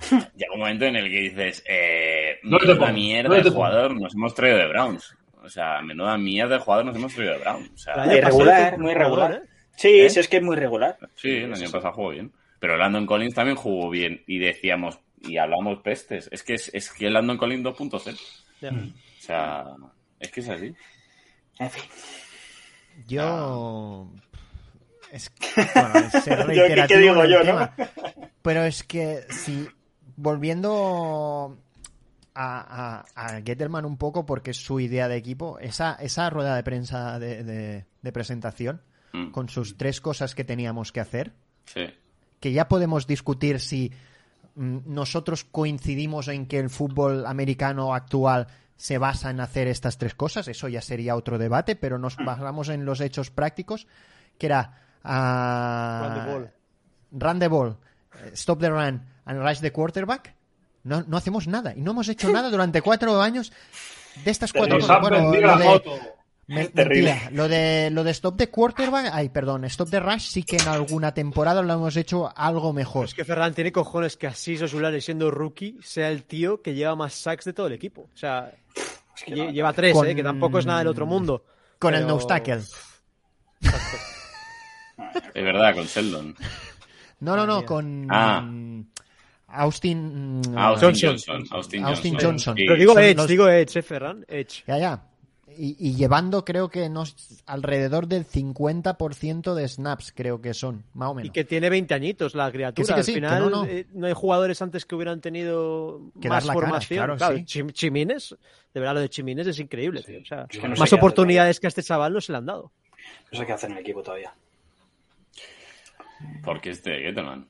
Llega un momento en el que dices, eh, menuda mierda no de jugador nos hemos traído de Browns. O sea, menuda mierda de jugador nos hemos traído de Browns. O sea, Irregular, muy jugador, irregular. ¿eh? Sí, ¿Eh? sí, es que es muy regular. Sí, el año pasado jugó bien. Pero Landon Collins también jugó bien. Y decíamos, y hablamos pestes. Es que es, es que Landon Collins 2.0. Ya. Mm. O sea, es que es así. En fin. Yo. Es que, bueno, es ser Yo, ¿qué- reiterativo qué digo yo, no? Pero es que si. Volviendo a, a, a Gettelman un poco, porque es su idea de equipo, esa, esa rueda de prensa de, de- de presentación Mm. con sus tres cosas que teníamos que hacer, Sí. que ya podemos discutir si mm, nosotros coincidimos en que el fútbol americano actual se basa en hacer estas tres cosas, eso ya sería otro debate, pero nos basamos en los hechos prácticos, que era ah, Run the ball. run the ball, eh, stop the run and rush the quarterback. No, no hacemos nada y no hemos hecho nada durante cuatro años de estas cuatro cosas. han Bueno, lo de- moto. me- mentira. Lo de, lo de Stop the Quarterback, ay, perdón, Stop the Rush sí que en alguna temporada lo hemos hecho algo mejor. Es que Ferran tiene cojones que así Sosulari, siendo rookie, sea el tío que lleva más sacks de todo el equipo. O sea, que lle- no- lleva tres, con- ¿eh? que tampoco es nada del otro mundo. Con el Pero- no tackle. Es verdad, con Sheldon. No, no, no, con Ah. Austin. mm, Austin Johnson. Johnson. Austin, Austin Johnson. Johnson. Sí. Pero digo Edge, los- digo Edge, ¿eh, Ferran? Edge. Ya, ya. Y, y llevando, creo que no, alrededor del 50% de snaps, creo que son, más o menos. Y que tiene 20 añitos la criatura. Que sí, que Al que final, no, no. eh, no hay jugadores antes que hubieran tenido Que más cara, formación. claro, sí. Chim- Chimines, de verdad, lo de Chimines es increíble, tío. O sea, Es que no sé más oportunidades que a este chaval no se le han dado. No sé qué hacer en el equipo todavía. Porque este Gettleman.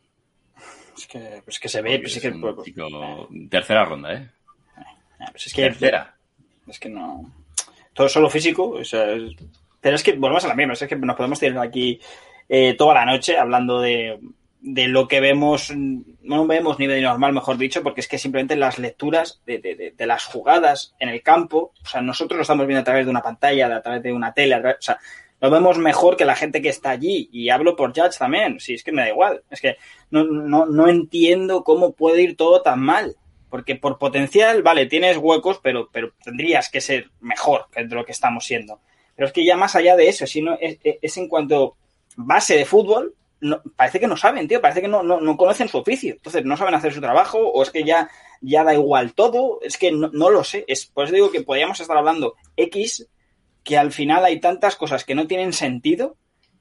Es que, pues que se ve, pues es que, un Tercera ronda, ¿eh? pues es que Tercera. Es que no. Todo solo físico. o sea, es- Pero es que volvemos a la misma. Es que nos podemos tirar aquí eh, toda la noche hablando de, de lo que vemos. No vemos ni de normal, mejor dicho, porque es que simplemente las lecturas de, de- de- las jugadas en el campo. O sea, nosotros lo estamos viendo a través de una pantalla, a través de una tele. a través- o sea, lo vemos mejor que la gente que está allí. Y hablo por Judge también. Sí, es que me da igual. Es que no, no, no entiendo cómo puede ir todo tan mal. Porque por potencial, vale, tienes huecos, pero, pero tendrías que ser mejor que de lo que estamos siendo. Pero es que ya más allá de eso, sino es, es en cuanto base de fútbol, parece que no saben, tío, parece que no, no, no conocen su oficio. Entonces no saben hacer su trabajo, o es que ya, ya da igual todo, es que no, lo sé. Es, por eso digo que podríamos estar hablando X, que al final hay tantas cosas que no tienen sentido,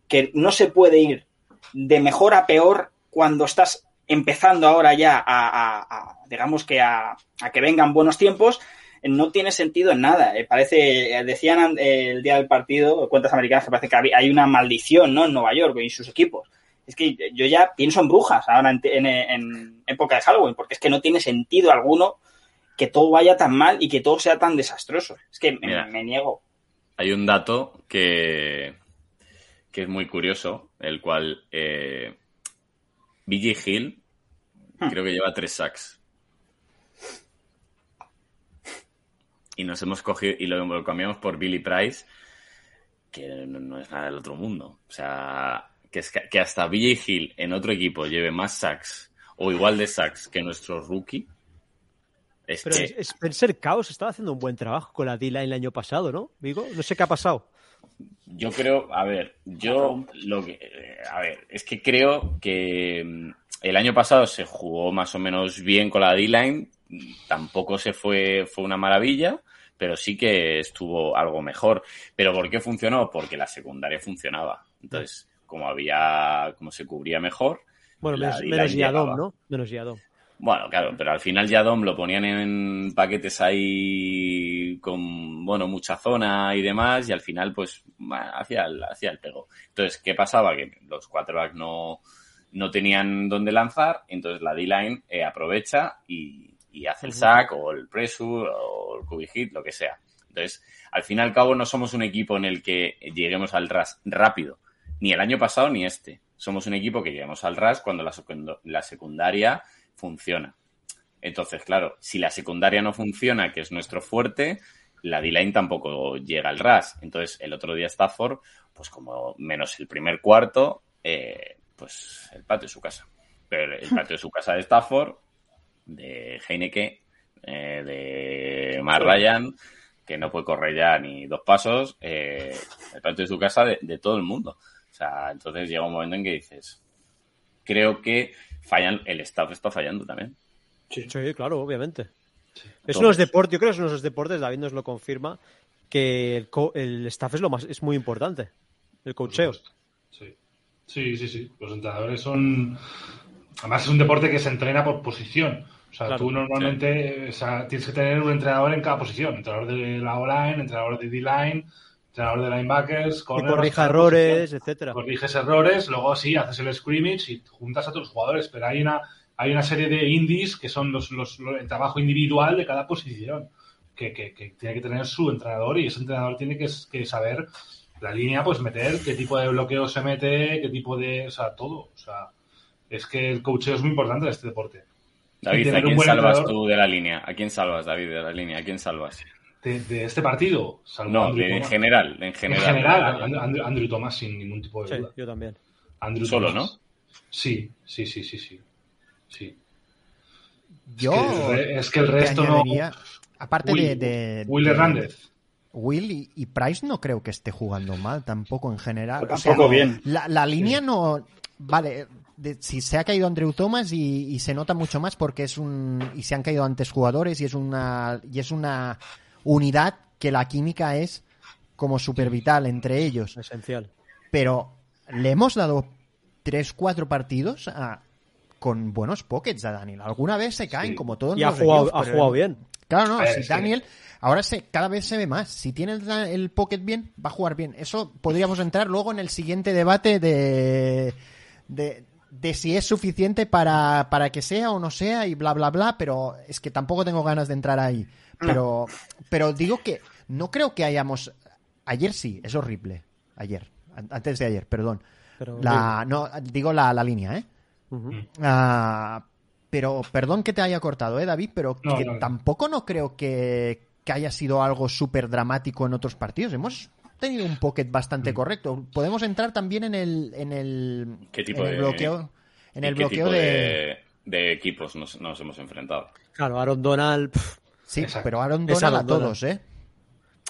que no se puede ir de mejor a peor cuando estás empezando ahora ya a, a- a, digamos que a, a que vengan buenos tiempos, no tiene sentido en nada. Eh, parece, eh, decían eh, el día del partido, cuentas americanas, que parece que hay una maldición ¿no? en Nueva York y sus equipos. Es que yo ya pienso en brujas ahora en, en- en época de Halloween, porque es que no tiene sentido alguno que todo vaya tan mal y que todo sea tan desastroso. Es que me niego. Hay un dato que, que es muy curioso, el cual eh, BG Hill Hmm. creo que lleva tres sacks. Y nos hemos cogido y lo, lo cambiamos por Billy Price, que no, no es nada del otro mundo. O sea, que, es que, hasta BJ Hill en otro equipo lleve más sacks o igual de sacks que nuestro rookie. Es Pero que es- Spencer Caos estaba haciendo un buen trabajo con la D-Line el año pasado, ¿no? Vigo, no sé qué ha pasado. Yo creo, a ver, yo lo que, eh, a ver, es que creo que mm, el año pasado se jugó más o menos bien con la D-line, tampoco se fue, fue una maravilla, pero sí que estuvo algo mejor. ¿Pero por qué funcionó? Porque la secundaria funcionaba. Entonces, como había, como se cubría mejor. Bueno, menos, menos Yadom. ¿no? Menos Yadom. Bueno, claro, pero al final ya Dom lo ponían en paquetes ahí con, bueno, mucha zona y demás, y al final, pues, hacía el, hacía el pego. Entonces, ¿qué pasaba? Que los quarterbacks no, no tenían dónde lanzar, entonces la D-line eh, aprovecha y, y hace el sack o el pressure o el cubi hit, lo que sea. Entonces, al fin y al cabo, no somos un equipo en el que lleguemos al RAS rápido, ni el año pasado ni este. Somos un equipo que llegamos al RAS cuando la, secundo- la secundaria funciona. Entonces, claro, si la secundaria no funciona, que es nuestro fuerte, la D-line tampoco llega al RAS. Entonces, el otro día Stafford, pues como menos el primer cuarto, eh, pues el patio de su casa. Pero el patio de su casa de Stafford, de Heineke, eh, de Mar Ryan, que no puede correr ya ni dos pasos, eh, el patio de su casa de, de todo el mundo. O sea, entonces llega un momento en que dices, creo que fallan, el staff está fallando también. Sí, claro, obviamente. Es Todos. unos deportes, yo creo que es uno de los deportes, David nos lo confirma, que el, co- el staff es lo más, es muy importante. El cocheo. Sí. sí, sí, sí. Los entrenadores son. Además, es un deporte que se entrena por posición. O sea, Claro, tú normalmente o sea, tienes que tener un entrenador en cada posición. Entrenador de la O-line, entrenador de D-line, entrenador de linebackers, Que cornerbacks, corrija errores, etcétera. corriges errores, luego sí, haces el scrimmage y juntas a tus jugadores, pero hay una, hay una serie de indies que son los, los- lo- el trabajo individual de cada posición, que, que- que tiene que tener su entrenador y ese entrenador tiene que, que saber la línea, pues meter qué tipo de bloqueo se mete, qué tipo de, o sea, todo, o sea, es que el coacheo es muy importante en este deporte. David, ¿a quién salvas entrenador tú de la línea? ¿A quién salvas, David, de la línea? ¿A quién salvas? De, de este partido, salvo No, Andrew de- en Thomas. general, en En general. general, And- Andrew, Andrew Thomas sin ningún tipo de Sí, duda. yo también. Andrew Solo, Thomas. Sí, sí, sí, sí, sí. sí. Yo es, que el, re- es que el te resto no. aparte Will, de, de- Will de- Hernández. Will y, y Price no creo que esté jugando mal tampoco en general. Tampoco O sea, no, bien. La, la línea no. Vale, de- si se ha caído Andrew Thomas y, y se nota mucho más porque es un. Y se han caído antes jugadores y es una. Y es una unidad que la química es como súper vital entre ellos. Esencial. Pero le hemos dado tres, cuatro partidos a- con buenos pockets a Daniel. Alguna vez se caen, Sí. como todos Y ha los jugado, equipos, ha pero- jugado bien. Claro, no, ver, si Daniel ahora se, cada vez se ve más. Si tiene el, el pocket bien, va a jugar bien. Eso podríamos entrar luego en el siguiente debate de, de, de si es suficiente para, para que sea o no sea y bla, bla, bla, pero es que tampoco tengo ganas de entrar ahí. Pero, pero digo que no creo que hayamos... Ayer sí, es horrible. Ayer, an- antes de ayer, perdón. Pero, La, no, digo la, la línea, ¿eh? Ah, pero perdón que te haya cortado, ¿eh, David? Pero No, que no, no. tampoco no creo que, que haya sido algo súper dramático en otros partidos. Hemos tenido un pocket Mm. bastante correcto. Podemos entrar también en el, en el, ¿Qué tipo en el de- bloqueo. En ¿Y el qué bloqueo tipo de... de, de equipos nos, nos hemos enfrentado? Claro, Aaron Donald. pff, Sí, Exacto. pero Aaron Donald a todos, ¿eh?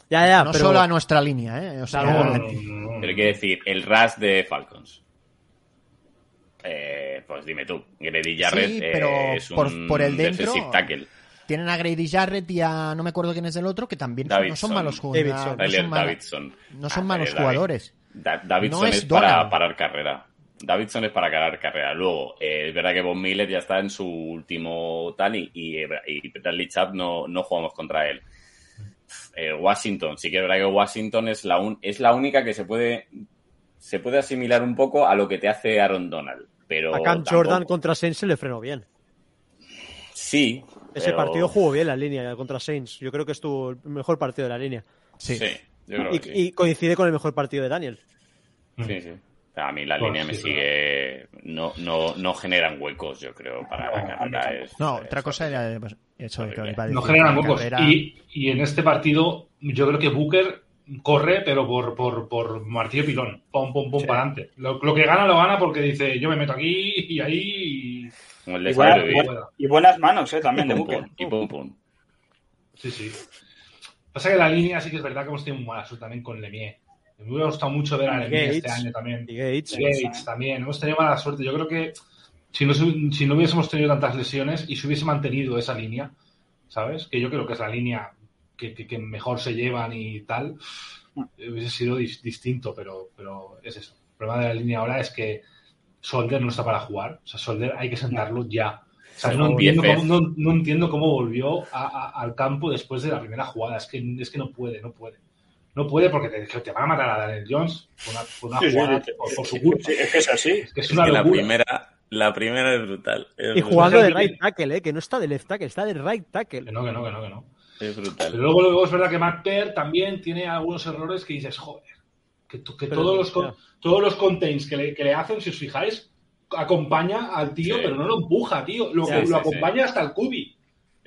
Ya, ya, no pero solo a nuestra línea, ¿eh? O sea, No, no, no, no. Pero hay que decir, el Rush de Falcons. Eh, pues dime tú, Grady Jarrett Sí, eh, pero es un por- por el dentro- tackle. tienen a Grady Jarrett y a no me acuerdo quién es el otro, que también no son malos jugadores. Davidson. No son, no Ah, malos eh, David- jugadores. Da- Davidson No es, es para Donald. parar carrera. Davidson es para parar carrera. Luego, eh, es verdad que Von Miller ya está en su último tal y, y, y Bradley Chubb no, no jugamos contra él. Eh, Washington, sí que es verdad que Washington es la, un- es la única que se puede se puede asimilar un poco a lo que te hace Aaron Donald. Pero a Cam tampoco- Jordan contra Saints se le frenó bien. Sí. Ese pero- partido jugó bien la línea contra Saints. Yo creo que estuvo el mejor partido de la línea. Sí, yo creo Y, que sí. y coincide con el mejor partido de Daniel. Sí, sí. A mí la Pues línea me sigue. No, no, no generan huecos, yo creo, para la No, carrera. Es, No, es otra cosa era pues, eso que Horrible. iba a decir, No generan huecos. carrera- Y, y en este partido, yo creo que Booker corre, pero por, por, por martillo pilón. Pum, pum, pum, para adelante. Lo, lo que gana, lo gana porque dice: Yo me meto aquí y ahí. Y... De Y, buena- buena- y buenas manos, ¿eh? Y También de pum, Booker. pum, y pum, pum. Sí, sí. Pasa que la línea sí que es verdad que hemos tenido muy mala también con Lemieux. Me hubiera gustado mucho ver a Lemieux este año también. Y Gates. Gates también. Hemos tenido mala suerte. Yo creo que si no, si no hubiésemos tenido tantas lesiones y se hubiese mantenido esa línea, ¿sabes? Que yo creo que es la línea que, que- que mejor se llevan y tal, hubiese sido dis- distinto, pero, pero es eso. El problema de la línea ahora es que Solder no está para jugar. O sea, Solder hay que sentarlo ya. O sea, no entiendo, cómo, no, no entiendo cómo volvió a- a- al campo después de la primera jugada. Es que, es que no puede, no puede. No puede porque te, que te van a matar a Daniel Jones por una, por una Sí, sí, jugada sí, por, por su culpa. sí, es que es así. Es que es Es una que la primera, la primera es brutal. Es Y brutal. jugando de right tackle, ¿eh? que no está de left tackle, está de right Que tackle. no, que no, que no, que no. Es brutal. Pero luego, luego es verdad que Matt Peart también tiene algunos errores que dices, joder, que, que todos, los, con- todos los contains que le, que le hacen, si os fijáis, acompaña al tío, Sí. pero no lo empuja, tío. Lo, Sí, lo sí, acompaña hasta el cubi.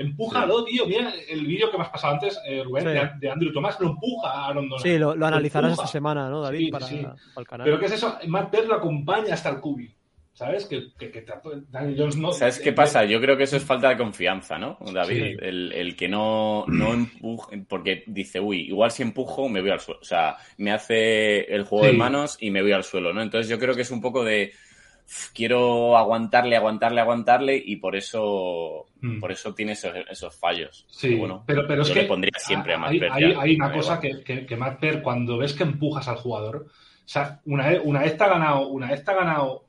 Empújalo, tío. Mira el vídeo que me has pasado antes, eh, Rubén, Sí. de, de Andrew Thomas, lo empuja a Aaron Donald. Sí, lo, lo analizarás empuja. esta semana, ¿no, David? Sí, para, sí. para el canal. Pero ¿qué es eso? Matt lo acompaña hasta el cubi. ¿Sabes? Que, que, Daniel Jones no. ¿Sabes qué pasa? Yo creo que eso es falta de confianza, ¿no, David? Sí. El, el que no, no empuje, porque dice, uy, igual si empujo me voy al suelo. O sea, me hace el juego Sí. de manos y me voy al suelo, ¿no? Entonces yo creo que es un poco de "Uf, quiero aguantarle, aguantarle, aguantarle y por eso, Mm. por eso tiene esos, esos fallos. Sí, bueno, pero, pero es yo que le pondría siempre a Matt hay, hay- una cosa que, que, que Matt cuando ves que empujas al jugador, o sea, una vez, una vez te ha ganado, una vez te ha ganado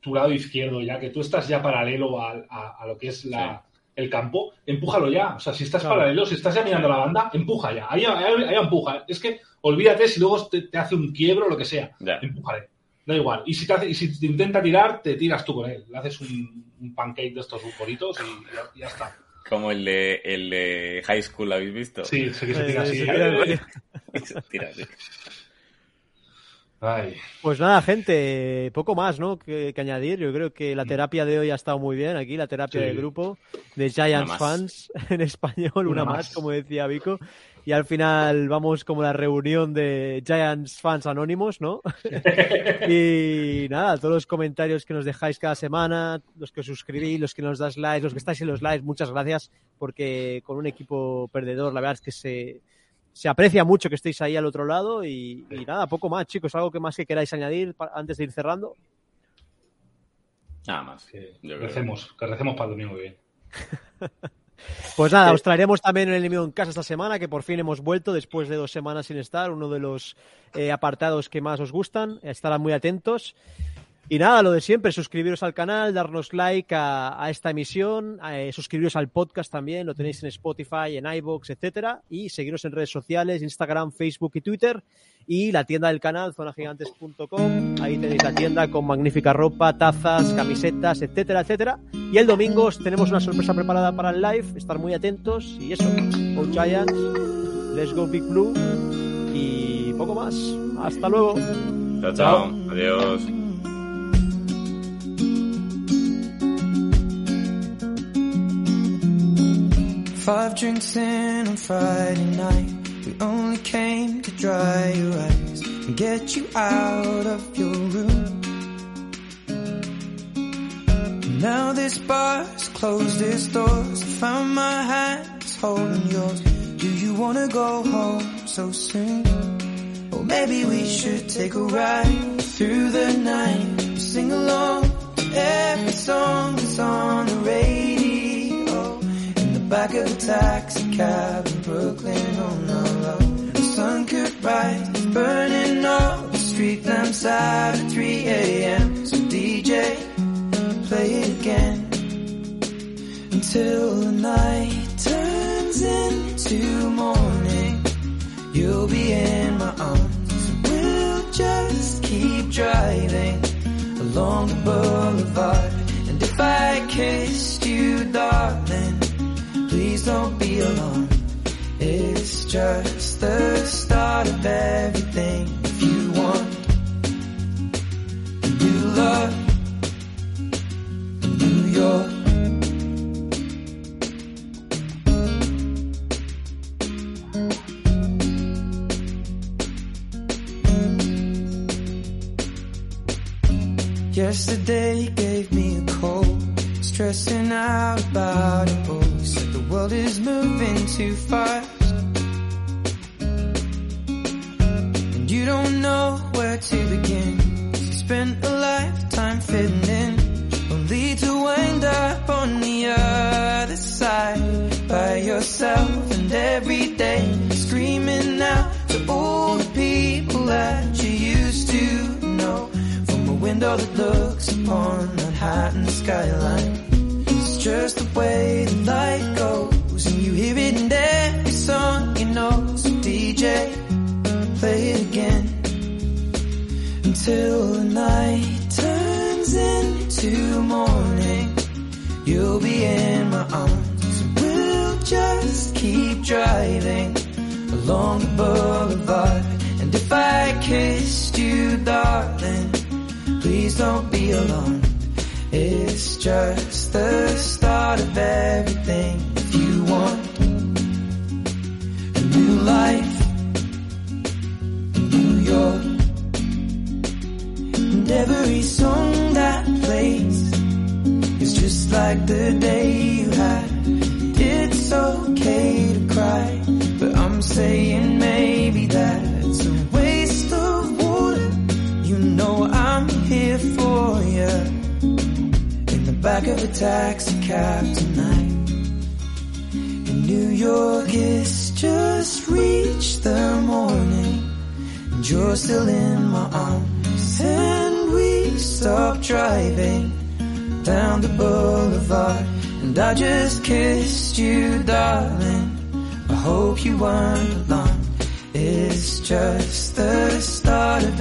tu lado izquierdo, ya que tú estás ya paralelo a, a- a lo que es la, el campo, empújalo ya. O sea, si estás Claro. paralelo, si estás ya mirando la banda, empuja ya. Ahí, ahí- ahí empuja. Es que olvídate si luego te, te hace un quiebro o lo que sea. Ya. Empújale. Da igual. Y si, te hace- y si te intenta tirar, te tiras tú con él. Le haces un, un pancake de estos bonitos y ya, ya está. Como el de, el de High School, ¿habéis visto? Sí, sé que se tira se así. tira- Se tira así. Ay. Pues nada, gente, poco más, ¿no? Que, que añadir. Yo creo que la terapia de hoy ha estado muy bien aquí, la terapia Sí. de grupo de Giants fans en español, una, Una más, más. como decía Vico. Y al final vamos como la reunión de Giants fans anónimos, ¿no? y nada, todos los comentarios que nos dejáis cada semana, los que os suscribís, los que nos das likes, los que estáis en los likes, muchas gracias, porque con un equipo perdedor, la verdad es que se, se aprecia mucho que estéis ahí al otro lado y, y nada, poco más, chicos. ¿Algo que más que queráis añadir antes de ir cerrando? Nada más. Que recemos, que recemos para el domingo que viene. Pues nada, os traeremos también el enemigo en casa esta semana, que por fin hemos vuelto después de dos semanas sin estar, uno de los eh, apartados que más os gustan, estarán muy atentos. Y nada, lo de siempre, suscribiros al canal, darnos like a, a esta emisión, eh, suscribiros al podcast también, lo tenéis en Spotify, en iVoox, etcétera, y seguiros en redes sociales, Instagram, Facebook y Twitter, y la tienda del canal, zonagigantes.com, ahí tenéis la tienda con magnífica ropa, tazas, camisetas, etcétera, etcétera. Y el domingo os tenemos una sorpresa preparada para el live, estar muy atentos, y eso, Go Giants, Let's Go Big Blue, y poco más. Hasta luego. Chao, chao. Adiós. Five drinks in on Friday night. We only came to dry your eyes and get you out of your room. Now this bar's closed its doors. I found my hands holding yours. Do you wanna go home so soon? Or maybe we should take a ride through the night. Sing along to every song that's on the radio. Back of a taxi cab in Brooklyn oh on our own. The sun could rise, burning all the street lamps out at 3 a.m. So DJ, play it again until the night turns into morning. You'll be in my arms. We'll just keep driving along the boulevard. And if I kissed you, darling, please don't be alone. It's just the start of everything. If you want a new love, New York. Yesterday gave me a cold, stressing out about it all. The world is moving too fast. And you don't know where to begin. You spent a lifetime fitting in, only to wind up on the other side by yourself. And every day screaming out to all the people that you used to know from a window that looks upon Manhattan skyline. Just the way the light goes, and you hear it in every song you know. So DJ, play it again until the night turns into morning. You'll be in my arms. So we'll just keep driving along the boulevard. And if I kissed you, darling, please don't be alarmed. It's just the start of everything. If you want a new life, New York. And every song that plays is just like the day you had. It's okay to cry, but I'm saying maybe that's a waste of water. You know I'm here for you. Back of a taxi cab tonight. In New York, it's just reached the morning and you're still in my arms. And we stop driving down the boulevard. And I just kissed you, darling. I hope you weren't alone. It's just the start of